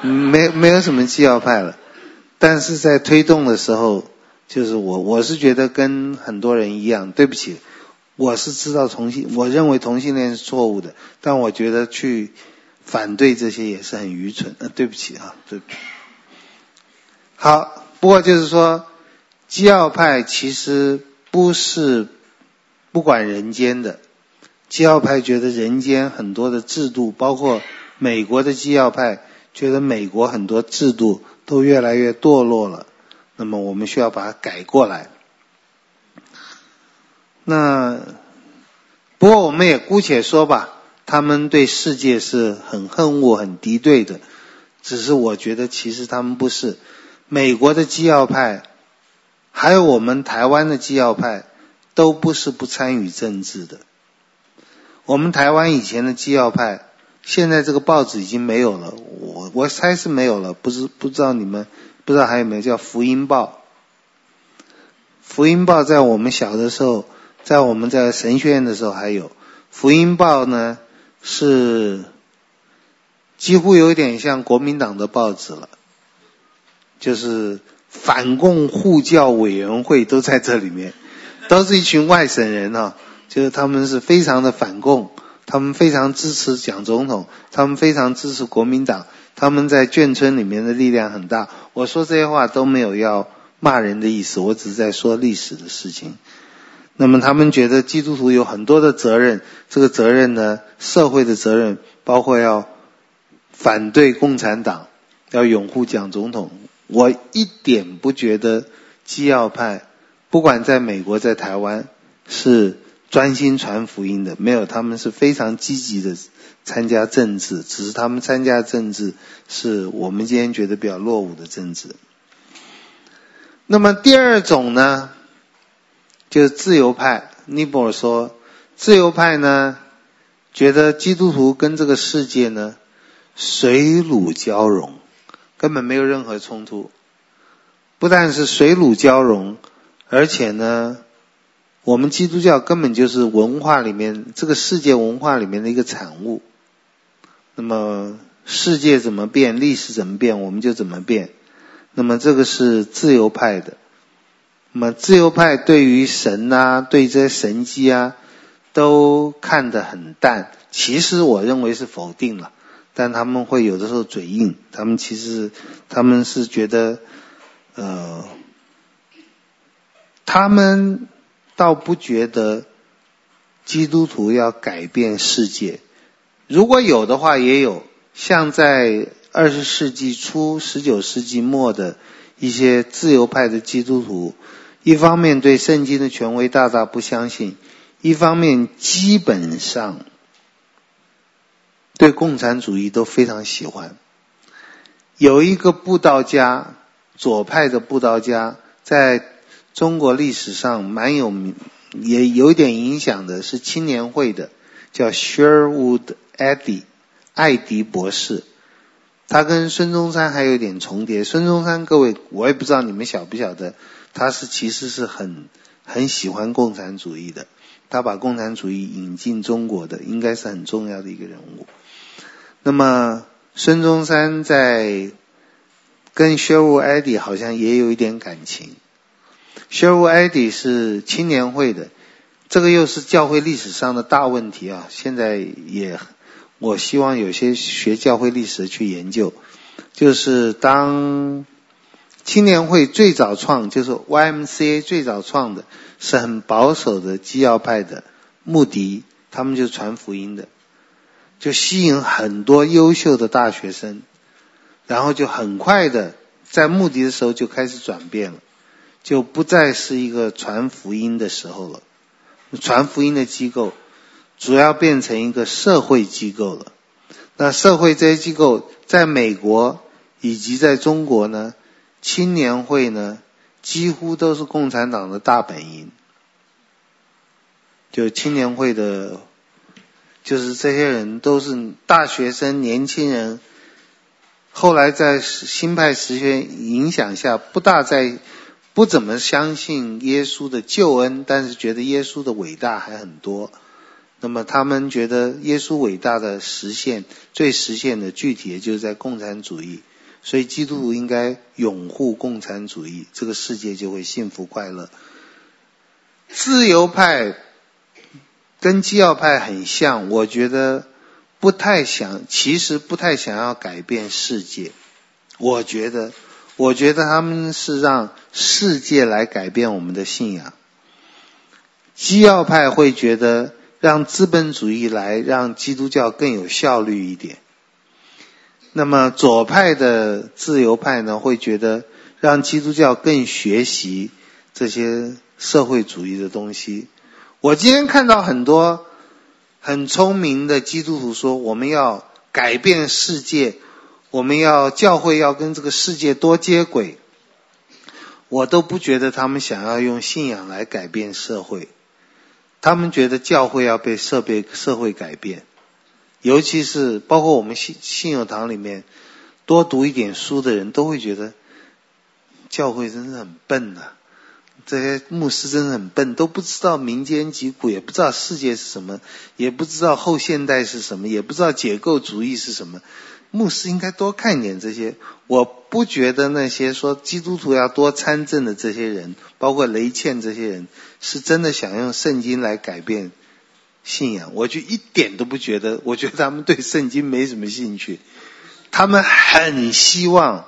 没没有什么基要派了，但是在推动的时候。就是我，我是觉得跟很多人一样，对不起，我是知道同性，我认为同性恋是错误的，但我觉得去反对这些也是很愚蠢，呃，对不起啊，对不起。好，不过就是说，基要派其实不是不管人间的，基要派觉得人间很多的制度，包括美国的基要派觉得美国很多制度都越来越堕落了。那么我们需要把它改过来。那不过我们也姑且说吧，他们对世界是很恨恶、很敌对的。只是我觉得其实他们不是。美国的基要派，还有我们台湾的基要派，都不是不参与政治的。我们台湾以前的基要派，现在这个报纸已经没有了。我我猜是没有了，不是不知道你们。不知道还有没有叫《福音报》？《福音报》在我们小的时候，在我们在神学院的时候还有《福音报》呢，是几乎有点像国民党的报纸了，就是反共护教委员会都在这里面，都是一群外省人啊，就是他们是非常的反共，他们非常支持蒋总统，他们非常支持国民党。他们在眷村里面的力量很大。我说这些话都没有要骂人的意思，我只是在说历史的事情。那么他们觉得基督徒有很多的责任，这个责任呢，社会的责任包括要反对共产党，要拥护蒋总统。我一点不觉得基要派，不管在美国在台湾是专心传福音的，没有，他们是非常积极的。参加政治，只是他们参加政治是我们今天觉得比较落伍的政治。那么第二种呢，就是自由派。尼泊尔说，自由派呢，觉得基督徒跟这个世界呢水乳交融，根本没有任何冲突。不但是水乳交融，而且呢。我们基督教根本就是文化里面，这个世界文化里面的一个产物。那么世界怎么变，历史怎么变，我们就怎么变。那么这个是自由派的。那么自由派对于神啊，对这些神迹啊，都看得很淡。其实我认为是否定了，但他们会有的时候嘴硬。他们其实他们是觉得，呃，他们。倒不觉得基督徒要改变世界，如果有的话，也有像在二十世纪初、十九世纪末的一些自由派的基督徒，一方面对圣经的权威大大不相信，一方面基本上对共产主义都非常喜欢。有一个布道家，左派的布道家，在。中国历史上蛮有名，也有点影响的是青年会的，叫 Sherwood Eddy 艾迪博士。他跟孙中山还有点重叠。孙中山，各位，我也不知道你们晓不晓得，他是其实是很很喜欢共产主义的。他把共产主义引进中国的，应该是很重要的一个人物。那么孙中山在跟 Sherwood Eddy 好像也有一点感情。Sherwood Eddy 是青年会的，这个又是教会历史上的大问题啊！现在也，我希望有些学教会历史去研究，就是当青年会最早创，就是 YMCA 最早创的，是很保守的基要派的穆迪，他们就传福音的，就吸引很多优秀的大学生，然后就很快的在穆迪的时候就开始转变了，就不再是一个传福音的时候了，传福音的机构主要变成一个社会机构了。那社会这些机构在美国以及在中国呢，青年会呢几乎都是共产党的大本营，就青年会的，就是这些人都是大学生、年轻人。后来在新派实学影响下，不大在不怎么相信耶稣的救恩，但是觉得耶稣的伟大还很多。那么他们觉得耶稣伟大的实现，最实现的具体的就是在共产主义，所以基督徒应该拥护共产主义，这个世界就会幸福快乐。自由派跟基要派很像，我觉得。不太想，其实不太想要改变世界。我觉得，我觉得他们是让世界来改变我们的信仰。基要派会觉得让资本主义来让基督教更有效率一点。那么左派的自由派呢，会觉得让基督教更学习这些社会主义的东西。我今天看到很多。很聪明的基督徒说：“我们要改变世界，我们要教会要跟这个世界多接轨。”我都不觉得他们想要用信仰来改变社会，他们觉得教会要被社被社会改变，尤其是包括我们信信友堂里面多读一点书的人都会觉得教会真是很笨呐、这些牧师真的很笨，都不知道民间疾苦，也不知道世界是什么，也不知道后现代是什么，也不知道解构主义是什么。牧师应该多看点这些。我不觉得那些说基督徒要多参政的这些人，包括雷倩这些人，是真的想用圣经来改变信仰。我就一点都不觉得，我觉得他们对圣经没什么兴趣，他们很希望。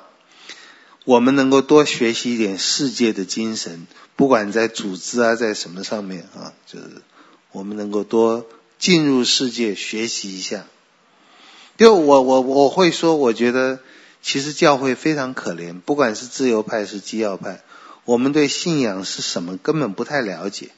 我们能够多学习一点世界的精神，不管在组织啊，在什么上面啊，就是我们能够多进入世界学习一下。就我我我会说，我觉得其实教会非常可怜，不管是自由派是基要派，我们对信仰是什么根本不太了解。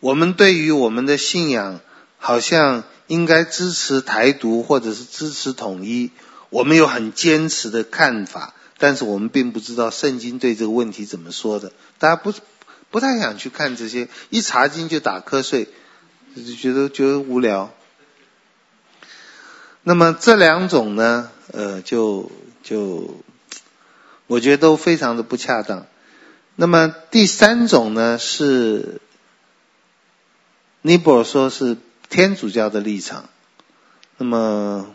我们对于我们的信仰，好像应该支持台独或者是支持统一，我们有很坚持的看法。但是我们并不知道圣经对这个问题怎么说的，大家不不太想去看这些，一查经就打瞌睡，就觉得觉得无聊。那么这两种呢，呃，就就我觉得都非常的不恰当。那么第三种呢，是尼泊尔说是天主教的立场，那么。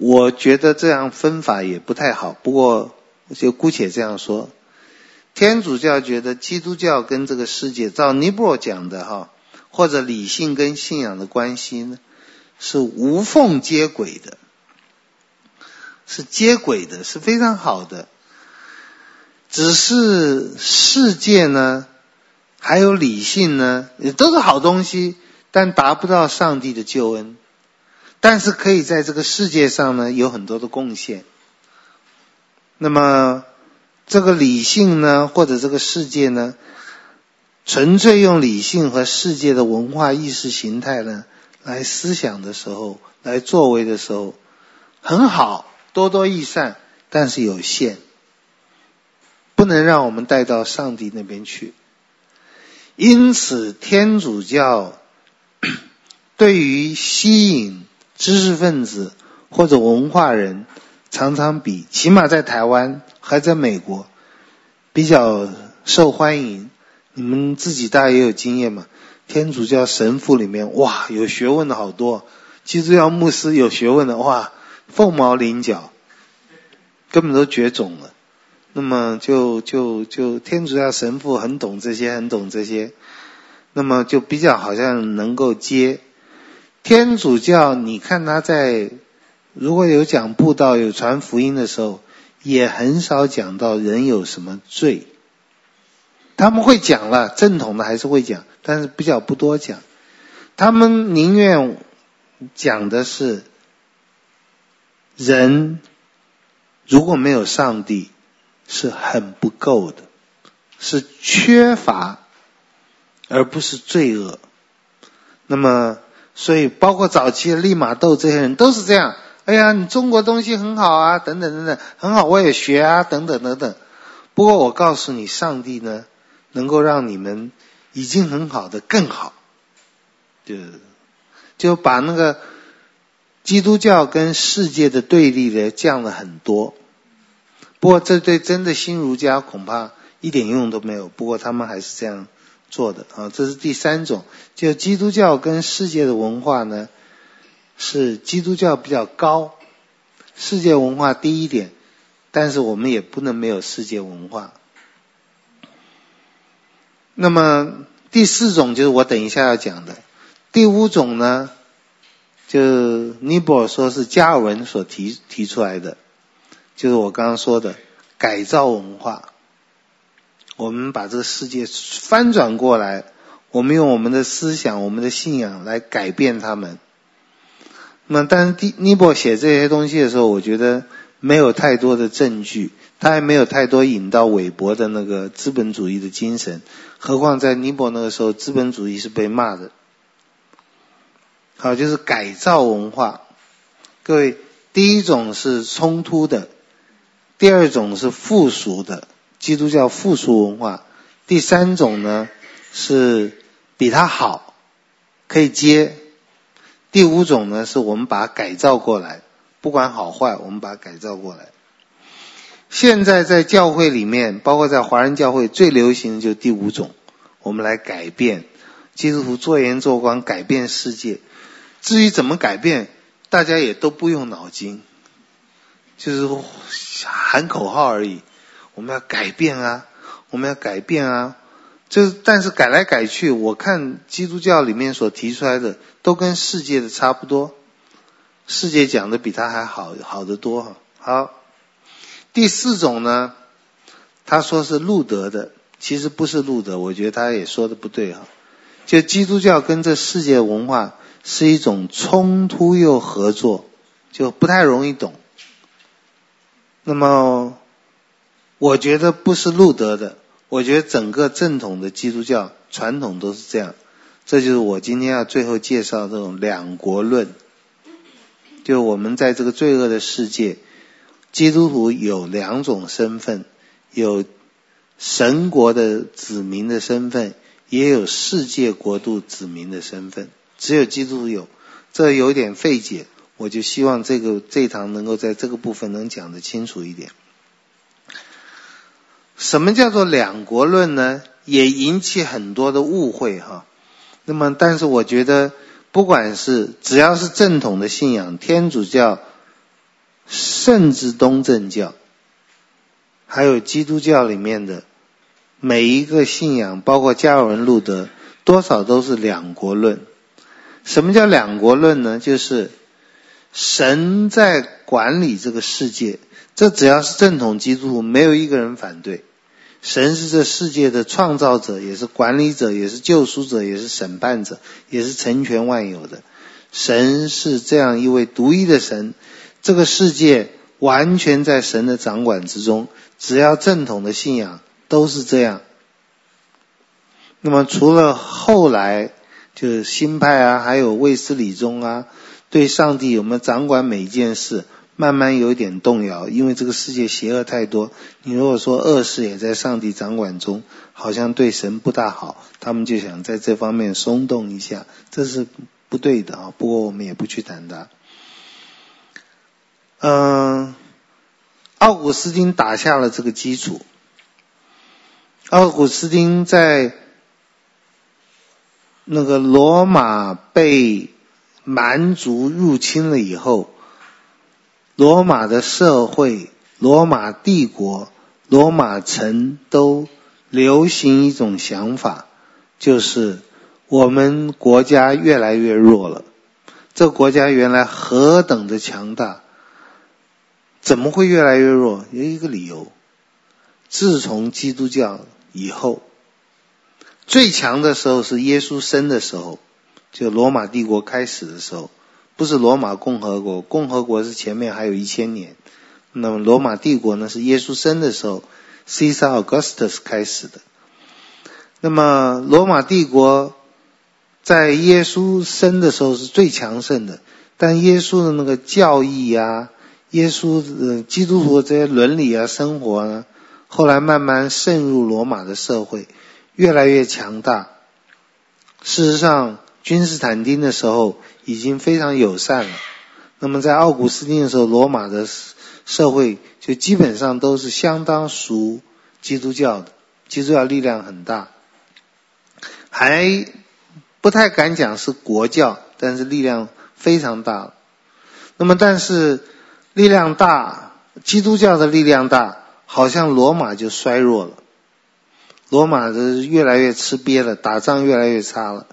我觉得这样分法也不太好，不过就姑且这样说。天主教觉得基督教跟这个世界，照尼泊尔讲的哈，或者理性跟信仰的关系呢，是无缝接轨的，是接轨的，是非常好的。只是世界呢，还有理性呢，也都是好东西，但达不到上帝的救恩。但是可以在这个世界上呢，有很多的贡献。那么这个理性呢，或者这个世界呢，纯粹用理性和世界的文化意识形态呢来思想的时候，来作为的时候，很好，多多益善，但是有限，不能让我们带到上帝那边去。因此，天主教 对于吸引。知识分子或者文化人常常比，起码在台湾还在美国比较受欢迎。你们自己大家也有经验嘛？天主教神父里面哇，有学问的好多；基督教牧师有学问的哇，凤毛麟角，根本都绝种了。那么就就就天主教神父很懂这些，很懂这些，那么就比较好像能够接。天主教，你看他在如果有讲布道、有传福音的时候，也很少讲到人有什么罪。他们会讲了，正统的还是会讲，但是比较不多讲。他们宁愿讲的是人如果没有上帝，是很不够的，是缺乏，而不是罪恶。那么，所以包括早期的利玛窦这些人都是这样。哎呀，你中国东西很好啊，等等等等，很好，我也学啊，等等等等。不过我告诉你，上帝呢，能够让你们已经很好的更好，就就把那个基督教跟世界的对立呢降了很多。不过这对真的新儒家恐怕一点用都没有。不过他们还是这样做的啊。这是第三种，就基督教跟世界的文化呢。是基督教比较高，世界文化低一点，但是我们也不能没有世界文化。那么第四种就是我等一下要讲的，第五种呢，就尼泊尔说是加尔文所提提出来的，就是我刚刚说的改造文化。我们把这个世界翻转过来，我们用我们的思想、我们的信仰来改变他们。那，但是尼泊写这些东西的时候，我觉得没有太多的证据，他还没有太多引到韦伯的那个资本主义的精神。何况在尼泊那个时候，资本主义是被骂的。好，就是改造文化。各位，第一种是冲突的，第二种是附属的，基督教附属文化。第三种呢，是比它好，可以接。第五种呢，是我们把它改造过来，不管好坏，我们把它改造过来。现在在教会里面，包括在华人教会，最流行的就是第五种，我们来改变基督徒做言做光，改变世界。至于怎么改变，大家也都不用脑筋，就是喊口号而已。我们要改变啊，我们要改变啊。就是，但是改来改去，我看基督教里面所提出来的，都跟世界的差不多。世界讲的比他还好，好得多哈。好，第四种呢，他说是路德的，其实不是路德，我觉得他也说的不对哈。就基督教跟这世界文化是一种冲突又合作，就不太容易懂。那么，我觉得不是路德的。我觉得整个正统的基督教传统都是这样，这就是我今天要最后介绍这种两国论。就我们在这个罪恶的世界，基督徒有两种身份，有神国的子民的身份，也有世界国度子民的身份。只有基督徒有，这有点费解。我就希望这个这一堂能够在这个部分能讲得清楚一点。什么叫做两国论呢？也引起很多的误会哈。那么，但是我觉得，不管是只要是正统的信仰，天主教，甚至东正教，还有基督教里面的每一个信仰，包括加尔文、路德，多少都是两国论。什么叫两国论呢？就是神在管理这个世界。这只要是正统基督徒，没有一个人反对。神是这世界的创造者，也是管理者，也是救赎者，也是审判者，也是成全万有的。神是这样一位独一的神，这个世界完全在神的掌管之中。只要正统的信仰都是这样。那么除了后来就是新派啊，还有卫斯理宗啊，对上帝有没有掌管每一件事？慢慢有点动摇，因为这个世界邪恶太多。你如果说恶事也在上帝掌管中，好像对神不大好，他们就想在这方面松动一下，这是不对的啊。不过我们也不去谈它。嗯，奥古斯丁打下了这个基础。奥古斯丁在那个罗马被蛮族入侵了以后。罗马的社会、罗马帝国、罗马城都流行一种想法，就是我们国家越来越弱了。这国家原来何等的强大，怎么会越来越弱？有一个理由：自从基督教以后，最强的时候是耶稣生的时候，就罗马帝国开始的时候。不是罗马共和国，共和国是前面还有一千年，那么罗马帝国呢，是耶稣生的时候，Caesar Augustus 开始的。那么罗马帝国在耶稣生的时候是最强盛的，但耶稣的那个教义啊，耶稣的基督徒这些伦理啊、生活啊，后来慢慢渗入罗马的社会，越来越强大。事实上，君士坦丁的时候已经非常友善了。那么在奥古斯丁的时候，罗马的社会就基本上都是相当属基督教的，基督教力量很大，还不太敢讲是国教，但是力量非常大。那么但是力量大，基督教的力量大，好像罗马就衰弱了。罗马的越来越吃瘪了，打仗越来越差了，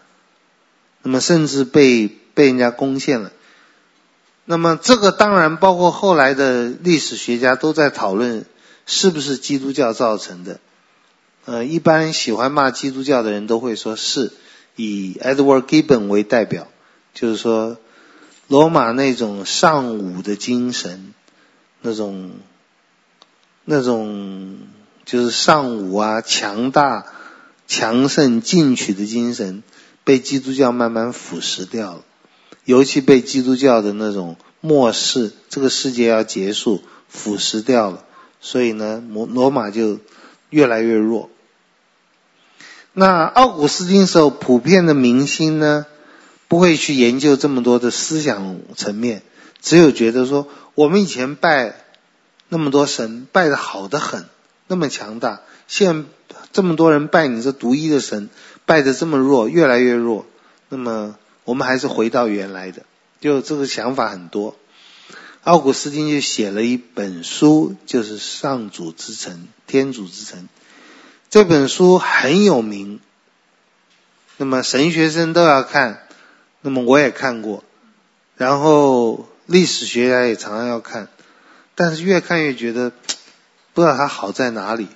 那么甚至被被人家攻陷了。那么这个当然包括后来的历史学家都在讨论是不是基督教造成的。呃，一般喜欢骂基督教的人都会说是，以 Edward Gibbon 为代表，就是说罗马那种尚武的精神，那种那种。就是尚武啊，强大、强盛、进取的精神被基督教慢慢腐蚀掉了，尤其被基督教的那种末世，这个世界要结束，腐蚀掉了。所以呢，罗罗马就越来越弱。那奥古斯丁时候，普遍的民心呢，不会去研究这么多的思想层面，只有觉得说，我们以前拜那么多神，拜得好得很。那么强大，现这么多人拜你这独一的神，败得这么弱，越来越弱。那么我们还是回到原来的，就这个想法很多。奥古斯丁就写了一本书，就是《上主之城》，天主之城。这本书很有名，那么神学生都要看，那么我也看过，然后历史学家也常常要看，但是越看越觉得。不知道它好在哪里，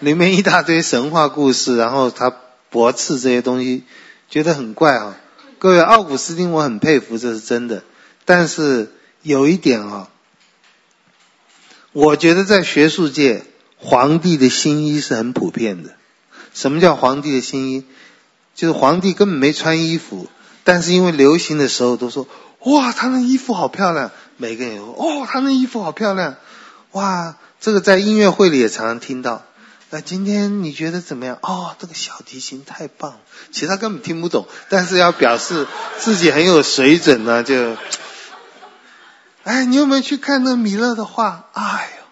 里面一大堆神话故事，然后他驳斥这些东西，觉得很怪啊。各位，奥古斯丁我很佩服，这是真的。但是有一点啊，我觉得在学术界，皇帝的新衣是很普遍的。什么叫皇帝的新衣？就是皇帝根本没穿衣服，但是因为流行的时候都说，哇，他那衣服好漂亮。每个人说，哦，他那衣服好漂亮，哇。这个在音乐会里也常常听到。那今天你觉得怎么样？哦，这个小提琴太棒了。其实他根本听不懂，但是要表示自己很有水准呢，就，哎，你有没有去看那米勒的画？哎呦，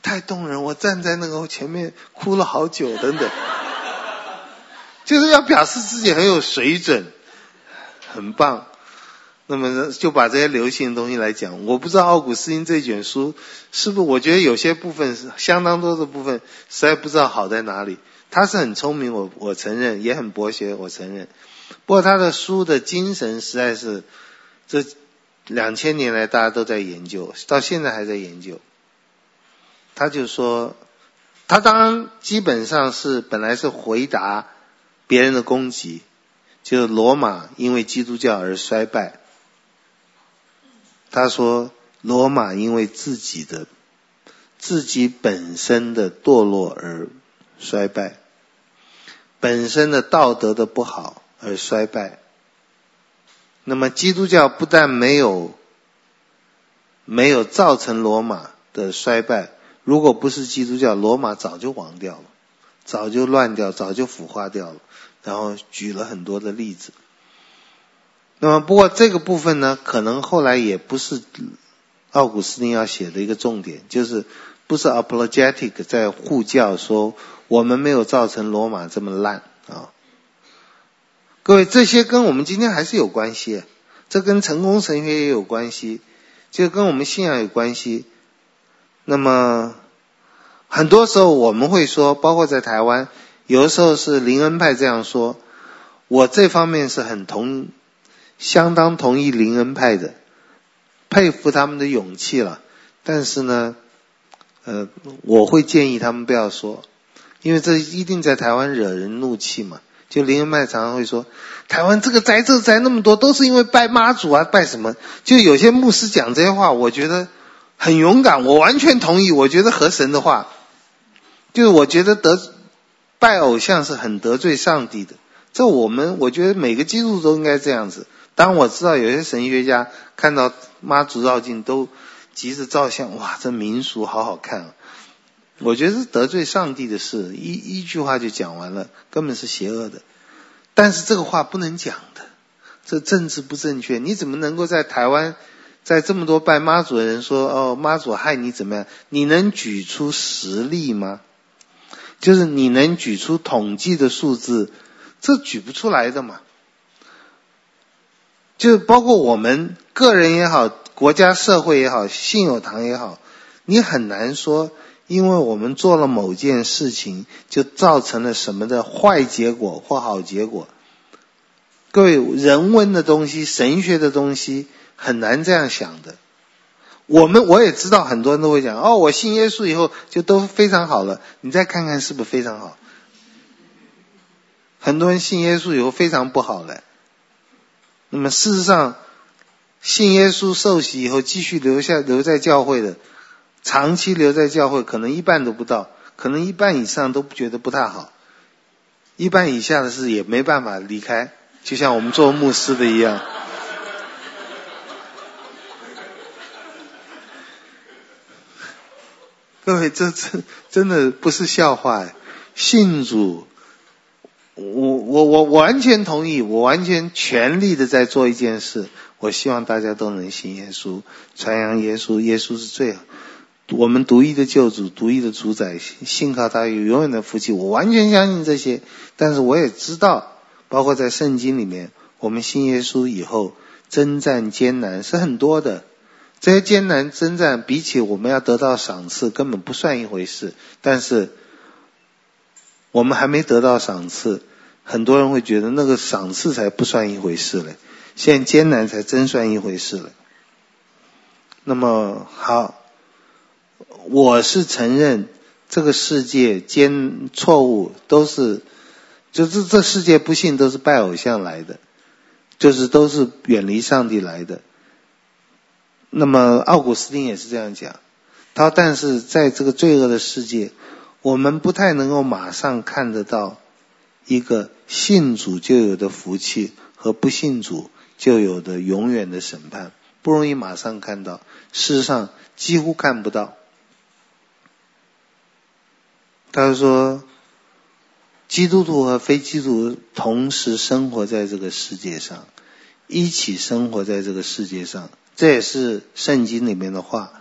太动人！我站在那个前面哭了好久，等等。就是要表示自己很有水准，很棒。那么就把这些流行的东西来讲，我不知道奥古斯丁这卷书是不是？我觉得有些部分是相当多的部分，实在不知道好在哪里。他是很聪明，我我承认，也很博学，我承认。不过他的书的精神实在是这两千年来大家都在研究，到现在还在研究。他就说，他当基本上是本来是回答别人的攻击，就是罗马因为基督教而衰败。他说：“罗马因为自己的自己本身的堕落而衰败，本身的道德的不好而衰败。那么基督教不但没有没有造成罗马的衰败，如果不是基督教，罗马早就亡掉了，早就乱掉，早就腐化掉了。然后举了很多的例子。”那么，不过这个部分呢，可能后来也不是奥古斯丁要写的一个重点，就是不是 apologetic 在护教说我们没有造成罗马这么烂啊。各位，这些跟我们今天还是有关系，这跟成功神学也有关系，就跟我们信仰有关系。那么很多时候我们会说，包括在台湾，有的时候是林恩派这样说，我这方面是很同。相当同意林恩派的，佩服他们的勇气了。但是呢，呃，我会建议他们不要说，因为这一定在台湾惹人怒气嘛。就林恩派常常会说，台湾这个灾这灾那么多，都是因为拜妈祖啊，拜什么？就有些牧师讲这些话，我觉得很勇敢，我完全同意。我觉得合神的话，就是我觉得得拜偶像是很得罪上帝的。这我们我觉得每个基督徒都应该这样子。当我知道有些神学家看到妈祖绕境都急着照相，哇，这民俗好好看啊！我觉得是得罪上帝的事，一一句话就讲完了，根本是邪恶的。但是这个话不能讲的，这政治不正确。你怎么能够在台湾？在这么多拜妈祖的人说哦，妈祖害你怎么样？你能举出实例吗？就是你能举出统计的数字，这举不出来的嘛。就包括我们个人也好，国家社会也好，信友堂也好，你很难说，因为我们做了某件事情，就造成了什么的坏结果或好结果。各位，人文的东西，神学的东西。很难这样想的。我们我也知道，很多人都会讲哦，我信耶稣以后就都非常好了。你再看看是不是非常好？很多人信耶稣以后非常不好了。那么事实上，信耶稣受洗以后继续留下留在教会的，长期留在教会，可能一半都不到，可能一半以上都不觉得不太好。一半以下的是也没办法离开，就像我们做牧师的一样。各位，这真真的不是笑话哎！信主，我我我完全同意，我完全全力的在做一件事。我希望大家都能信耶稣，传扬耶稣，耶稣是最好，我们独一的救主，独一的主宰，信靠他有永远的福气。我完全相信这些，但是我也知道，包括在圣经里面，我们信耶稣以后，征战艰难是很多的。这些艰难征战，比起我们要得到赏赐，根本不算一回事。但是，我们还没得到赏赐，很多人会觉得那个赏赐才不算一回事嘞。现在艰难才真算一回事嘞。那么好，我是承认这个世界艰错误都是，就是这世界不幸都是拜偶像来的，就是都是远离上帝来的。那么奥古斯丁也是这样讲，他，但是在这个罪恶的世界，我们不太能够马上看得到一个信主就有的福气和不信主就有的永远的审判，不容易马上看到，事实上几乎看不到。他说，基督徒和非基督徒同时生活在这个世界上，一起生活在这个世界上。这也是圣经里面的话，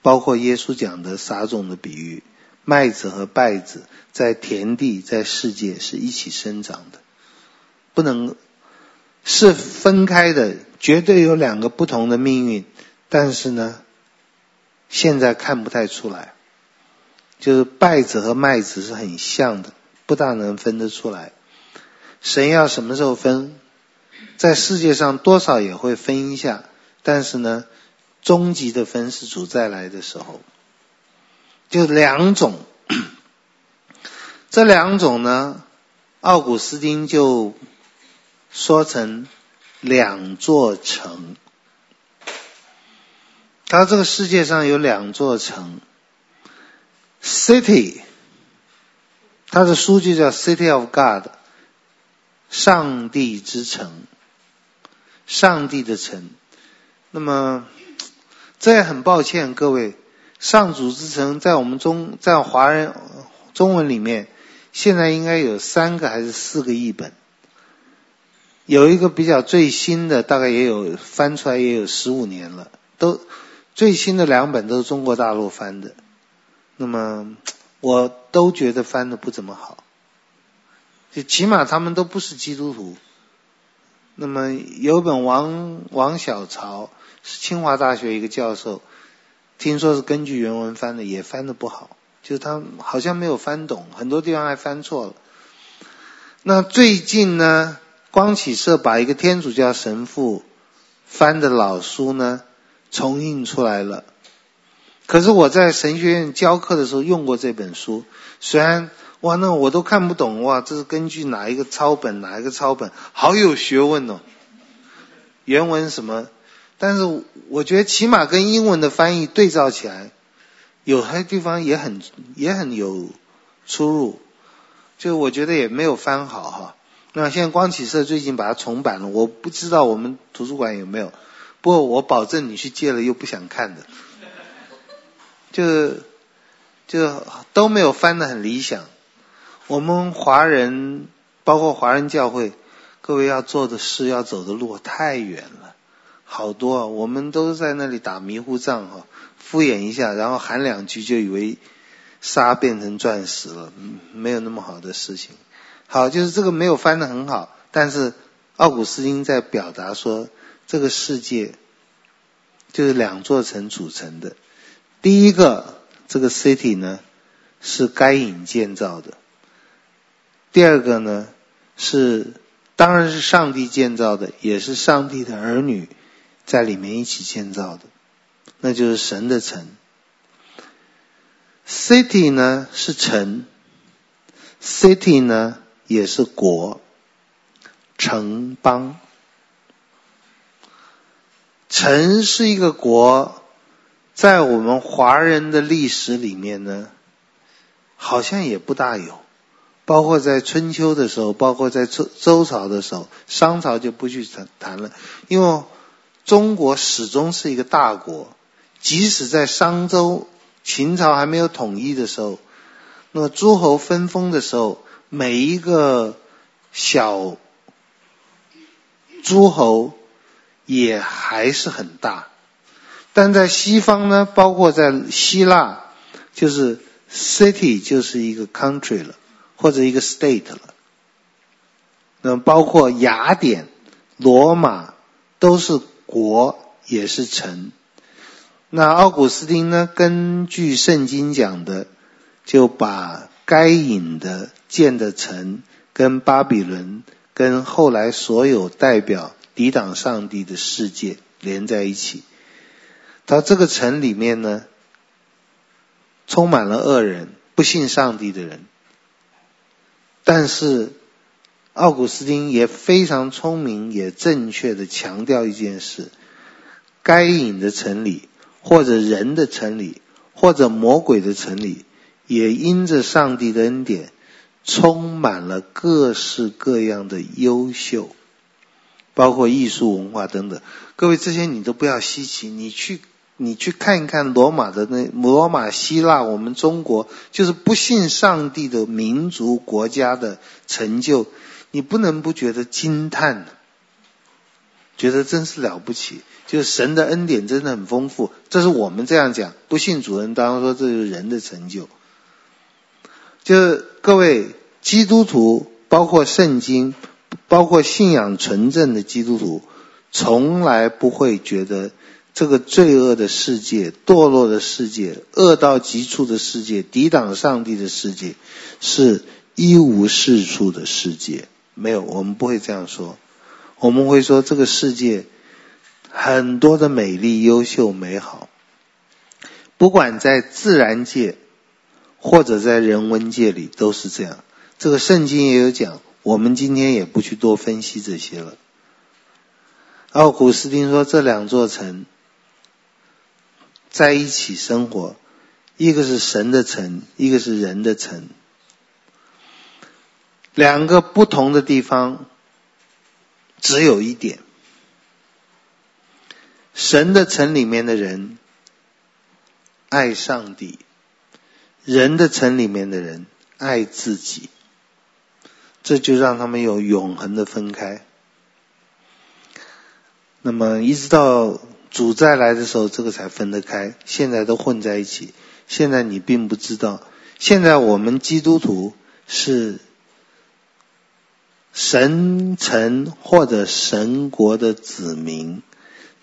包括耶稣讲的撒种的比喻，麦子和稗子在田地在世界是一起生长的，不能是分开的，绝对有两个不同的命运。但是呢，现在看不太出来，就是稗子和麦子是很像的，不大能分得出来。神要什么时候分？在世界上多少也会分一下，但是呢，终极的分是主再来的时候，就两种，这两种呢，奥古斯丁就说成两座城。他这个世界上有两座城，City，他的书就叫 City of God，上帝之城。上帝的城，那么这也很抱歉各位，上主之城在我们中在华人中文里面，现在应该有三个还是四个译本，有一个比较最新的，大概也有翻出来也有十五年了，都最新的两本都是中国大陆翻的，那么我都觉得翻的不怎么好，就起码他们都不是基督徒。那么有本王王小潮是清华大学一个教授，听说是根据原文翻的，也翻的不好，就是他好像没有翻懂，很多地方还翻错了。那最近呢，光启社把一个天主教神父翻的老书呢重印出来了，可是我在神学院教课的时候用过这本书，虽然。哇，那我都看不懂哇！这是根据哪一个抄本？哪一个抄本？好有学问哦。原文什么？但是我觉得起码跟英文的翻译对照起来，有些地方也很也很有出入，就我觉得也没有翻好哈。那现在光启社最近把它重版了，我不知道我们图书馆有没有，不过我保证你去借了又不想看的，就就都没有翻得很理想。我们华人。包括华人教会，各位要做的事、要走的路太远了，好多啊！我们都在那里打迷糊仗哈，敷衍一下，然后喊两句就以为沙变成钻石了，没有那么好的事情。好，就是这个没有翻得很好，但是奥古斯丁在表达说，这个世界就是两座城组成的。第一个，这个 city 呢是该隐建造的；第二个呢。是，当然是上帝建造的，也是上帝的儿女在里面一起建造的，那就是神的城。City 呢是城，City 呢也是国，城邦。城是一个国，在我们华人的历史里面呢，好像也不大有。包括在春秋的时候，包括在周周朝的时候，商朝就不去谈谈了，因为中国始终是一个大国，即使在商周、秦朝还没有统一的时候，那么诸侯分封的时候，每一个小诸侯也还是很大，但在西方呢，包括在希腊，就是 city 就是一个 country 了。或者一个 state 了，那包括雅典、罗马都是国，也是城。那奥古斯丁呢，根据圣经讲的，就把该隐的建的城跟巴比伦，跟后来所有代表抵挡上帝的世界连在一起。他这个城里面呢，充满了恶人，不信上帝的人。但是，奥古斯丁也非常聪明，也正确的强调一件事：该隐的城里，或者人的城里，或者魔鬼的城里，也因着上帝的恩典，充满了各式各样的优秀，包括艺术文化等等。各位，这些你都不要稀奇，你去。你去看一看罗马的那罗马、希腊，我们中国就是不信上帝的民族国家的成就，你不能不觉得惊叹，觉得真是了不起，就是神的恩典真的很丰富。这是我们这样讲，不信主人当然说这就是人的成就。就是各位基督徒，包括圣经，包括信仰纯正的基督徒，从来不会觉得。这个罪恶的世界、堕落的世界、恶到极处的世界、抵挡上帝的世界，是一无是处的世界。没有，我们不会这样说。我们会说，这个世界很多的美丽、优秀、美好，不管在自然界或者在人文界里都是这样。这个圣经也有讲，我们今天也不去多分析这些了。奥古斯丁说，这两座城。在一起生活，一个是神的城，一个是人的城，两个不同的地方，只有一点：神的城里面的人爱上帝，人的城里面的人爱自己，这就让他们有永恒的分开。那么一直到。主再来的时候，这个才分得开。现在都混在一起。现在你并不知道，现在我们基督徒是神城或者神国的子民，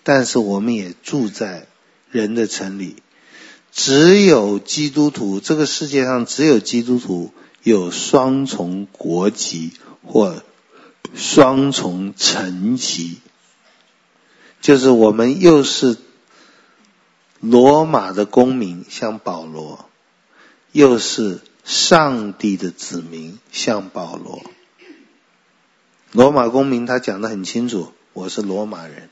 但是我们也住在人的城里。只有基督徒，这个世界上只有基督徒有双重国籍或双重层级。就是我们又是罗马的公民，像保罗；又是上帝的子民，像保罗。罗马公民他讲的很清楚，我是罗马人。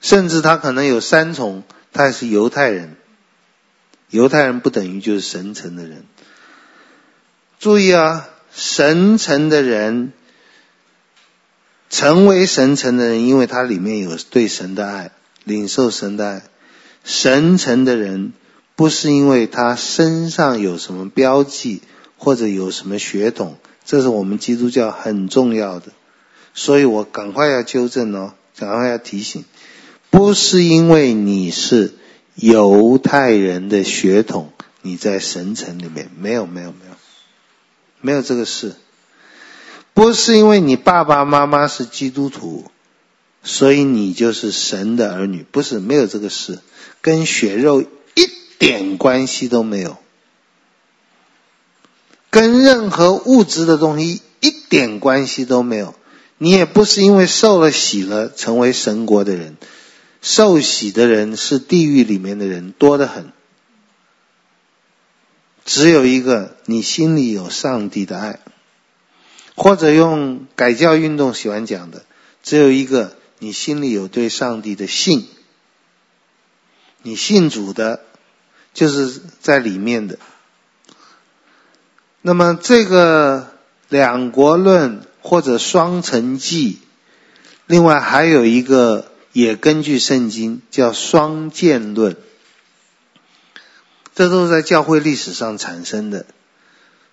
甚至他可能有三重，他也是犹太人。犹太人不等于就是神城的人。注意啊，神城的人成为神城的人，因为他里面有对神的爱，领受神的爱。神城的人不是因为他身上有什么标记或者有什么血统，这是我们基督教很重要的。所以我赶快要纠正哦，赶快要提醒，不是因为你是。犹太人的血统，你在神城里面没有没有没有，没有这个事。不是因为你爸爸妈妈是基督徒，所以你就是神的儿女，不是没有这个事，跟血肉一点关系都没有，跟任何物质的东西一点关系都没有。你也不是因为受了洗了成为神国的人。受洗的人是地狱里面的人多得很，只有一个你心里有上帝的爱，或者用改教运动喜欢讲的，只有一个你心里有对上帝的信，你信主的，就是在里面的。那么这个两国论或者双城记，另外还有一个。也根据圣经叫双剑论，这都是在教会历史上产生的。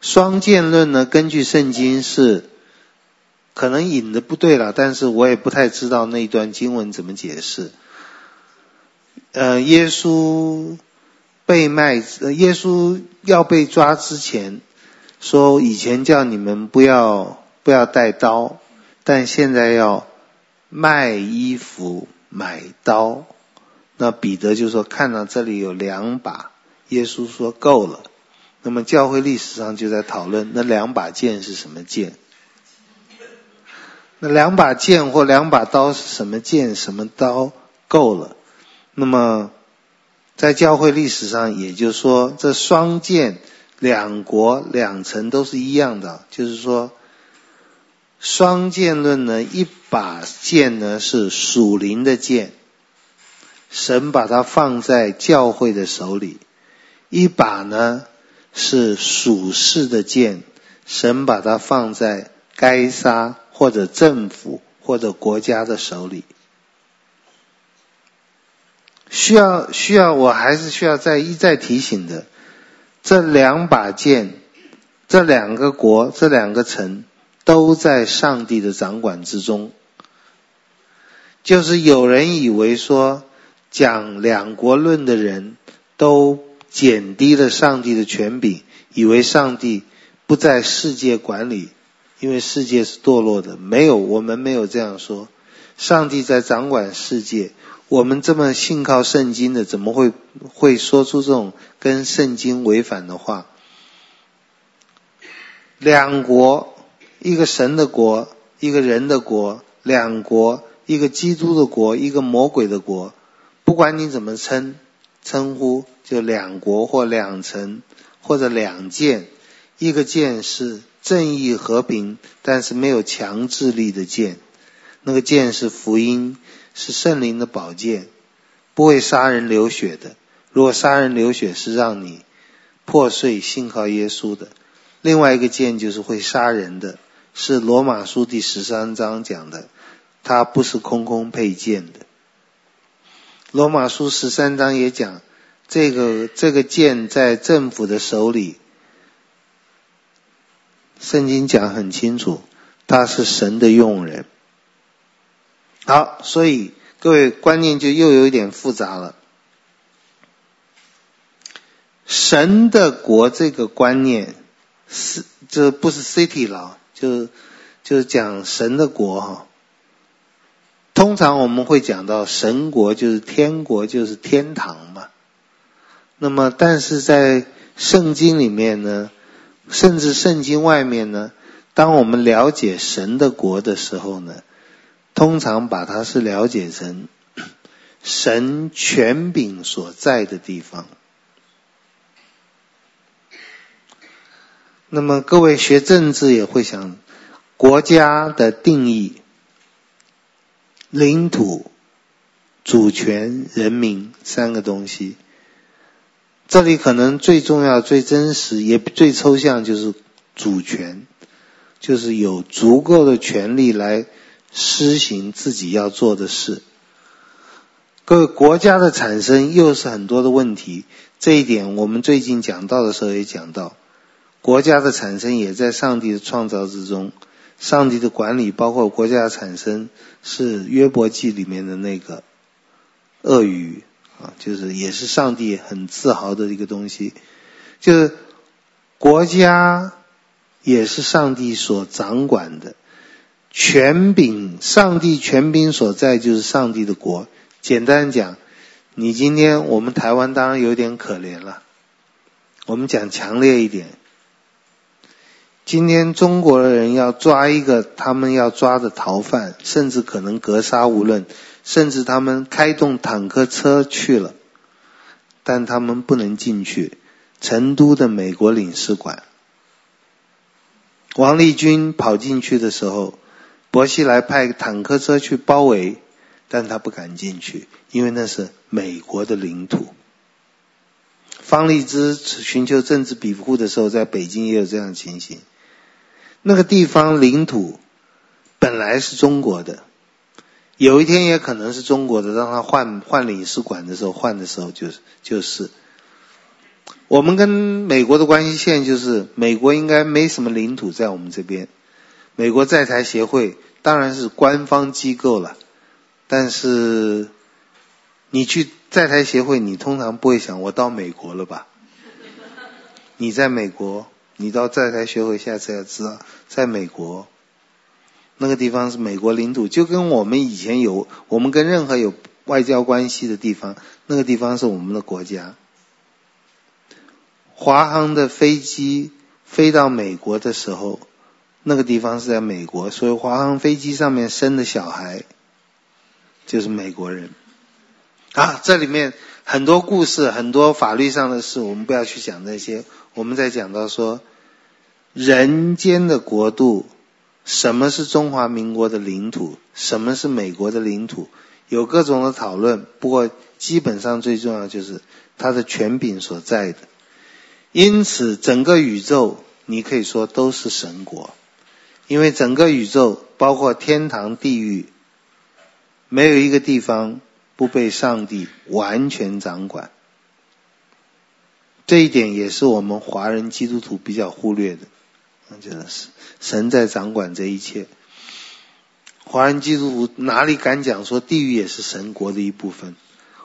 双剑论呢，根据圣经是可能引的不对了，但是我也不太知道那一段经文怎么解释。呃，耶稣被卖，耶稣要被抓之前，说以前叫你们不要不要带刀，但现在要卖衣服。买刀，那彼得就说：“看到这里有两把。”耶稣说：“够了。”那么教会历史上就在讨论那两把剑是什么剑？那两把剑或两把刀是什么剑？什么刀？够了。那么在教会历史上，也就是说，这双剑两国两层都是一样的，就是说。双剑论呢，一把剑呢是属灵的剑，神把它放在教会的手里；一把呢是属世的剑，神把它放在该杀或者政府或者国家的手里。需要需要，我还是需要再一再提醒的，这两把剑，这两个国，这两个城。都在上帝的掌管之中。就是有人以为说，讲两国论的人都减低了上帝的权柄，以为上帝不在世界管理，因为世界是堕落的。没有，我们没有这样说。上帝在掌管世界。我们这么信靠圣经的，怎么会会说出这种跟圣经违反的话？两国。一个神的国，一个人的国，两国，一个基督的国，一个魔鬼的国，不管你怎么称称呼，就两国或两城或者两剑，一个剑是正义和平，但是没有强制力的剑，那个剑是福音，是圣灵的宝剑，不会杀人流血的。如果杀人流血是让你破碎信靠耶稣的，另外一个剑就是会杀人的。是罗马书第十三章讲的，它不是空空配剑的。罗马书十三章也讲，这个这个剑在政府的手里，圣经讲很清楚，他是神的用人。好，所以各位观念就又有一点复杂了。神的国这个观念是这不是 city 了。就就是讲神的国哈，通常我们会讲到神国就是天国，就是天堂嘛。那么，但是在圣经里面呢，甚至圣经外面呢，当我们了解神的国的时候呢，通常把它是了解成神权柄所在的地方。那么各位学政治也会想，国家的定义、领土、主权、人民三个东西。这里可能最重要、最真实也最抽象就是主权，就是有足够的权力来施行自己要做的事。各位，国家的产生又是很多的问题，这一点我们最近讲到的时候也讲到。国家的产生也在上帝的创造之中，上帝的管理包括国家的产生是约伯记里面的那个鳄鱼啊，就是也是上帝很自豪的一个东西，就是国家也是上帝所掌管的，权柄，上帝权柄所在就是上帝的国。简单讲，你今天我们台湾当然有点可怜了，我们讲强烈一点。今天中国人要抓一个他们要抓的逃犯，甚至可能格杀勿论，甚至他们开动坦克车去了，但他们不能进去成都的美国领事馆。王立军跑进去的时候，薄熙来派坦克车去包围，但他不敢进去，因为那是美国的领土。方励之寻求政治庇护的时候，在北京也有这样的情形。那个地方领土本来是中国的，有一天也可能是中国的。让他换换领事馆的时候，换的时候就是就是。我们跟美国的关系线就是，美国应该没什么领土在我们这边。美国在台协会当然是官方机构了，但是你去在台协会，你通常不会想我到美国了吧？你在美国。你到在台协会，下次要知道，在美国那个地方是美国领土，就跟我们以前有，我们跟任何有外交关系的地方，那个地方是我们的国家。华航的飞机飞到美国的时候，那个地方是在美国，所以华航飞机上面生的小孩就是美国人。啊，这里面很多故事，很多法律上的事，我们不要去讲那些。我们在讲到说，人间的国度，什么是中华民国的领土，什么是美国的领土，有各种的讨论。不过基本上最重要就是它的权柄所在的。因此，整个宇宙你可以说都是神国，因为整个宇宙包括天堂、地狱，没有一个地方不被上帝完全掌管。这一点也是我们华人基督徒比较忽略的，那就是神在掌管这一切。华人基督徒哪里敢讲说地狱也是神国的一部分？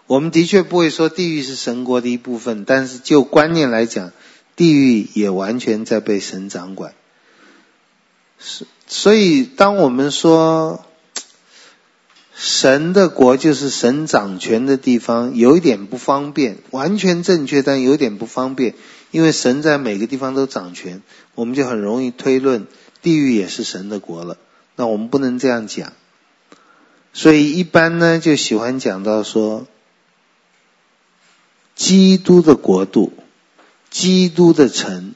我们的确不会说地狱是神国的一部分，但是就观念来讲，地狱也完全在被神掌管。是，所以当我们说，神的国就是神掌权的地方，有一点不方便，完全正确，但有点不方便，因为神在每个地方都掌权，我们就很容易推论地狱也是神的国了。那我们不能这样讲，所以一般呢就喜欢讲到说，基督的国度，基督的城，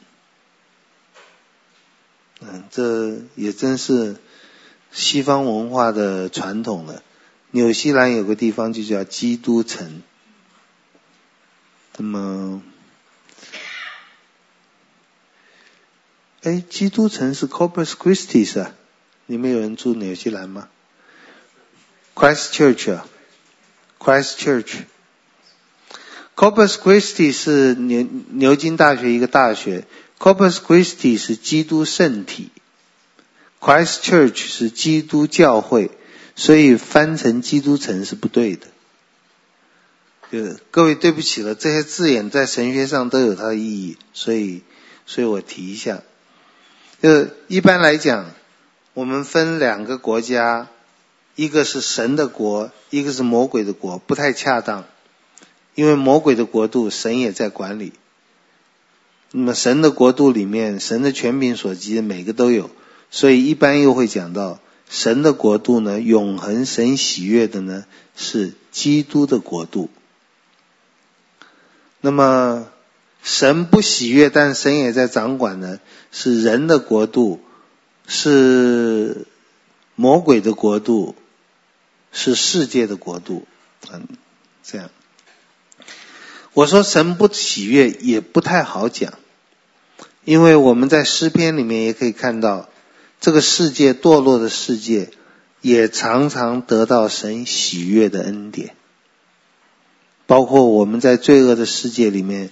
嗯，这也真是西方文化的传统了。纽西兰有个地方就叫基督城，那么，哎，基督城是 Corpus Christi 是吧？你们有人住纽西兰吗？Christchurch 啊，Christchurch。Corpus Christi 是牛牛津大学一个大学，Corpus Christi 是基督圣体，Christchurch 是基督教会。所以翻成基督城是不对的。就各位对不起了，这些字眼在神学上都有它的意义，所以，所以我提一下。就一般来讲，我们分两个国家，一个是神的国，一个是魔鬼的国，不太恰当。因为魔鬼的国度，神也在管理。那么神的国度里面，神的权柄所及的每个都有，所以一般又会讲到。神的国度呢，永恒神喜悦的呢，是基督的国度。那么神不喜悦，但神也在掌管呢，是人的国度，是魔鬼的国度，是世界的国度。嗯，这样。我说神不喜悦也不太好讲，因为我们在诗篇里面也可以看到，这个世界堕落的世界，也常常得到神喜悦的恩典。包括我们在罪恶的世界里面，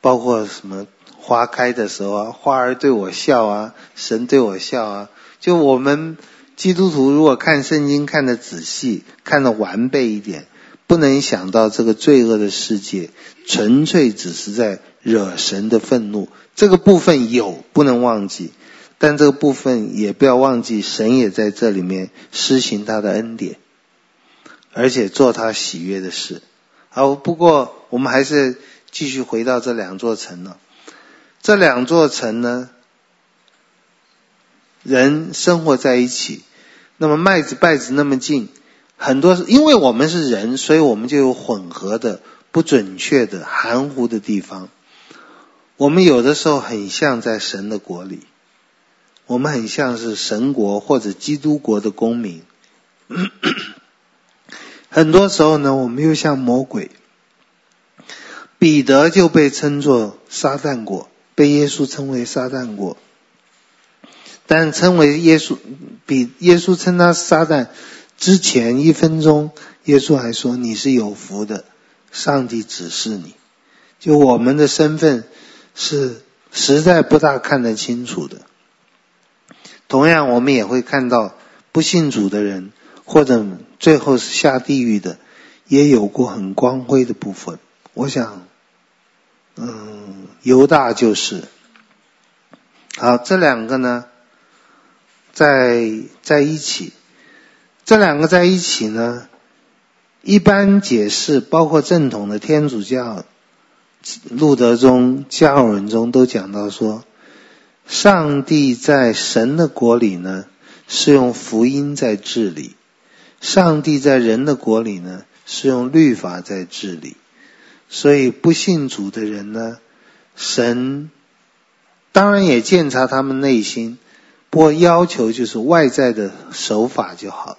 包括什么花开的时候啊，花儿对我笑啊，神对我笑啊。就我们基督徒如果看圣经看得仔细，看得完备一点，不能想到这个罪恶的世界纯粹只是在惹神的愤怒，这个部分有不能忘记，但这个部分也不要忘记，神也在这里面施行他的恩典，而且做他喜悦的事。好，不过我们还是继续回到这两座城呢。这两座城呢，人生活在一起，那么麦子稗子那么近，很多因为我们是人，所以我们就有混合的、不准确的、含糊的地方。我们有的时候很像在神的国里，我们很像是神国或者基督国的公民。很多时候呢，我们又像魔鬼。彼得就被称作撒旦国，被耶稣称为撒旦国。但称为耶稣，比耶稣称他撒旦之前一分钟，耶稣还说你是有福的，上帝指示你。就我们的身份是实在不大看得清楚的。同样，我们也会看到不信主的人。或者最后是下地狱的，也有过很光辉的部分。我想，嗯，犹大就是。好，这两个呢，在在一起，这两个在一起呢，一般解释，包括正统的天主教、路德宗、加尔文中都讲到说，上帝在神的国里呢，是用福音在治理。上帝在人的国里呢，是用律法在治理，所以不信主的人呢，神当然也鉴察他们内心，不过要求就是外在的守法就好了。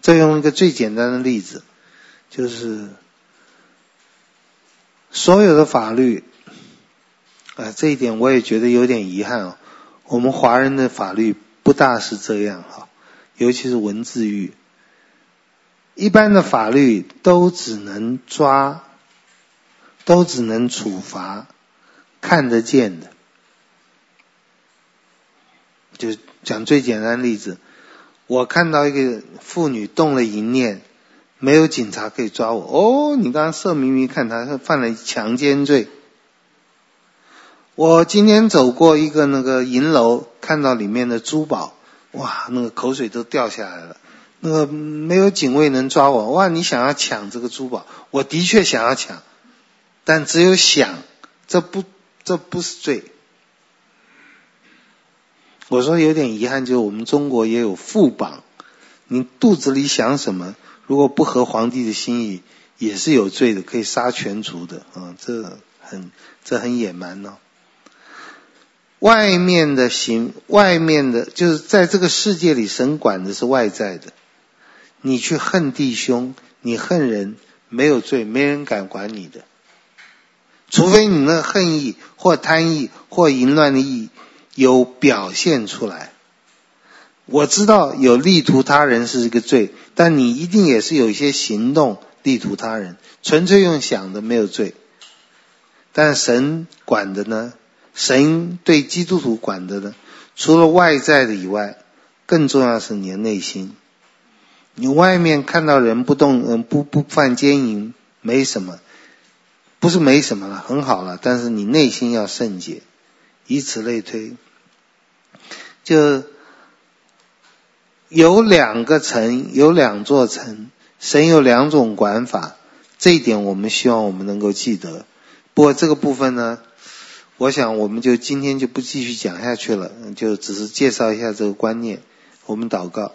再用一个最简单的例子，就是所有的法律，啊，这一点我也觉得有点遗憾哦，我们华人的法律不大是这样哈。尤其是文字狱，一般的法律都只能抓，都只能处罚看得见的。就讲最简单的例子，我看到一个妇女动了淫念，没有警察可以抓我。哦，你刚刚色眯眯看他，犯了强奸罪。我今天走过一个那个银楼，看到里面的珠宝。哇，那个口水都掉下来了。那个没有警卫能抓我。哇，你想要抢这个珠宝，我的确想要抢，但只有想，这不这不是罪。我说有点遗憾，就是我们中国也有妇榜，你肚子里想什么，如果不合皇帝的心意，也是有罪的，可以杀全族的啊，这很这很野蛮呢、外面的行，外面的就是在这个世界里，神管的是外在的。你去恨弟兄，你恨人，没有罪，没人敢管你的。除非你那恨意或贪意或淫乱的意有表现出来。我知道有利图他人是一个罪，但你一定也是有一些行动利图他人。纯粹用想的没有罪，但神管的呢？神对基督徒管的呢，除了外在的以外，更重要是你的内心。你外面看到人不动，嗯，不不犯奸淫，没什么，不是没什么了，很好了。但是你内心要圣洁，以此类推。就有两个城，有两座城，神有两种管法，这一点我们希望我们能够记得。不过这个部分呢，我想，我们就今天就不继续讲下去了，就只是介绍一下这个观念。我们祷告，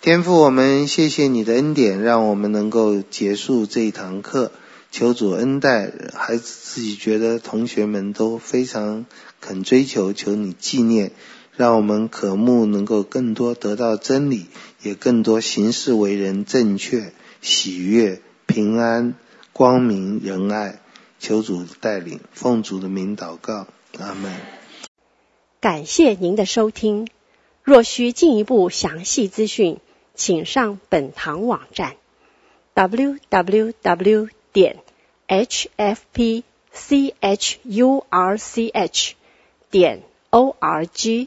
天父，我们谢谢你的恩典，让我们能够结束这一堂课。求主恩待，孩子自己觉得同学们都非常肯追求，求你纪念，让我们渴慕能够更多得到真理，也更多行事为人正确。喜悦、平安、光明、仁爱。求主带领，奉主的名祷告，阿门。感谢您的收听。若需进一步详细资讯，请上本堂网站：www 点 hfpchurch 点 org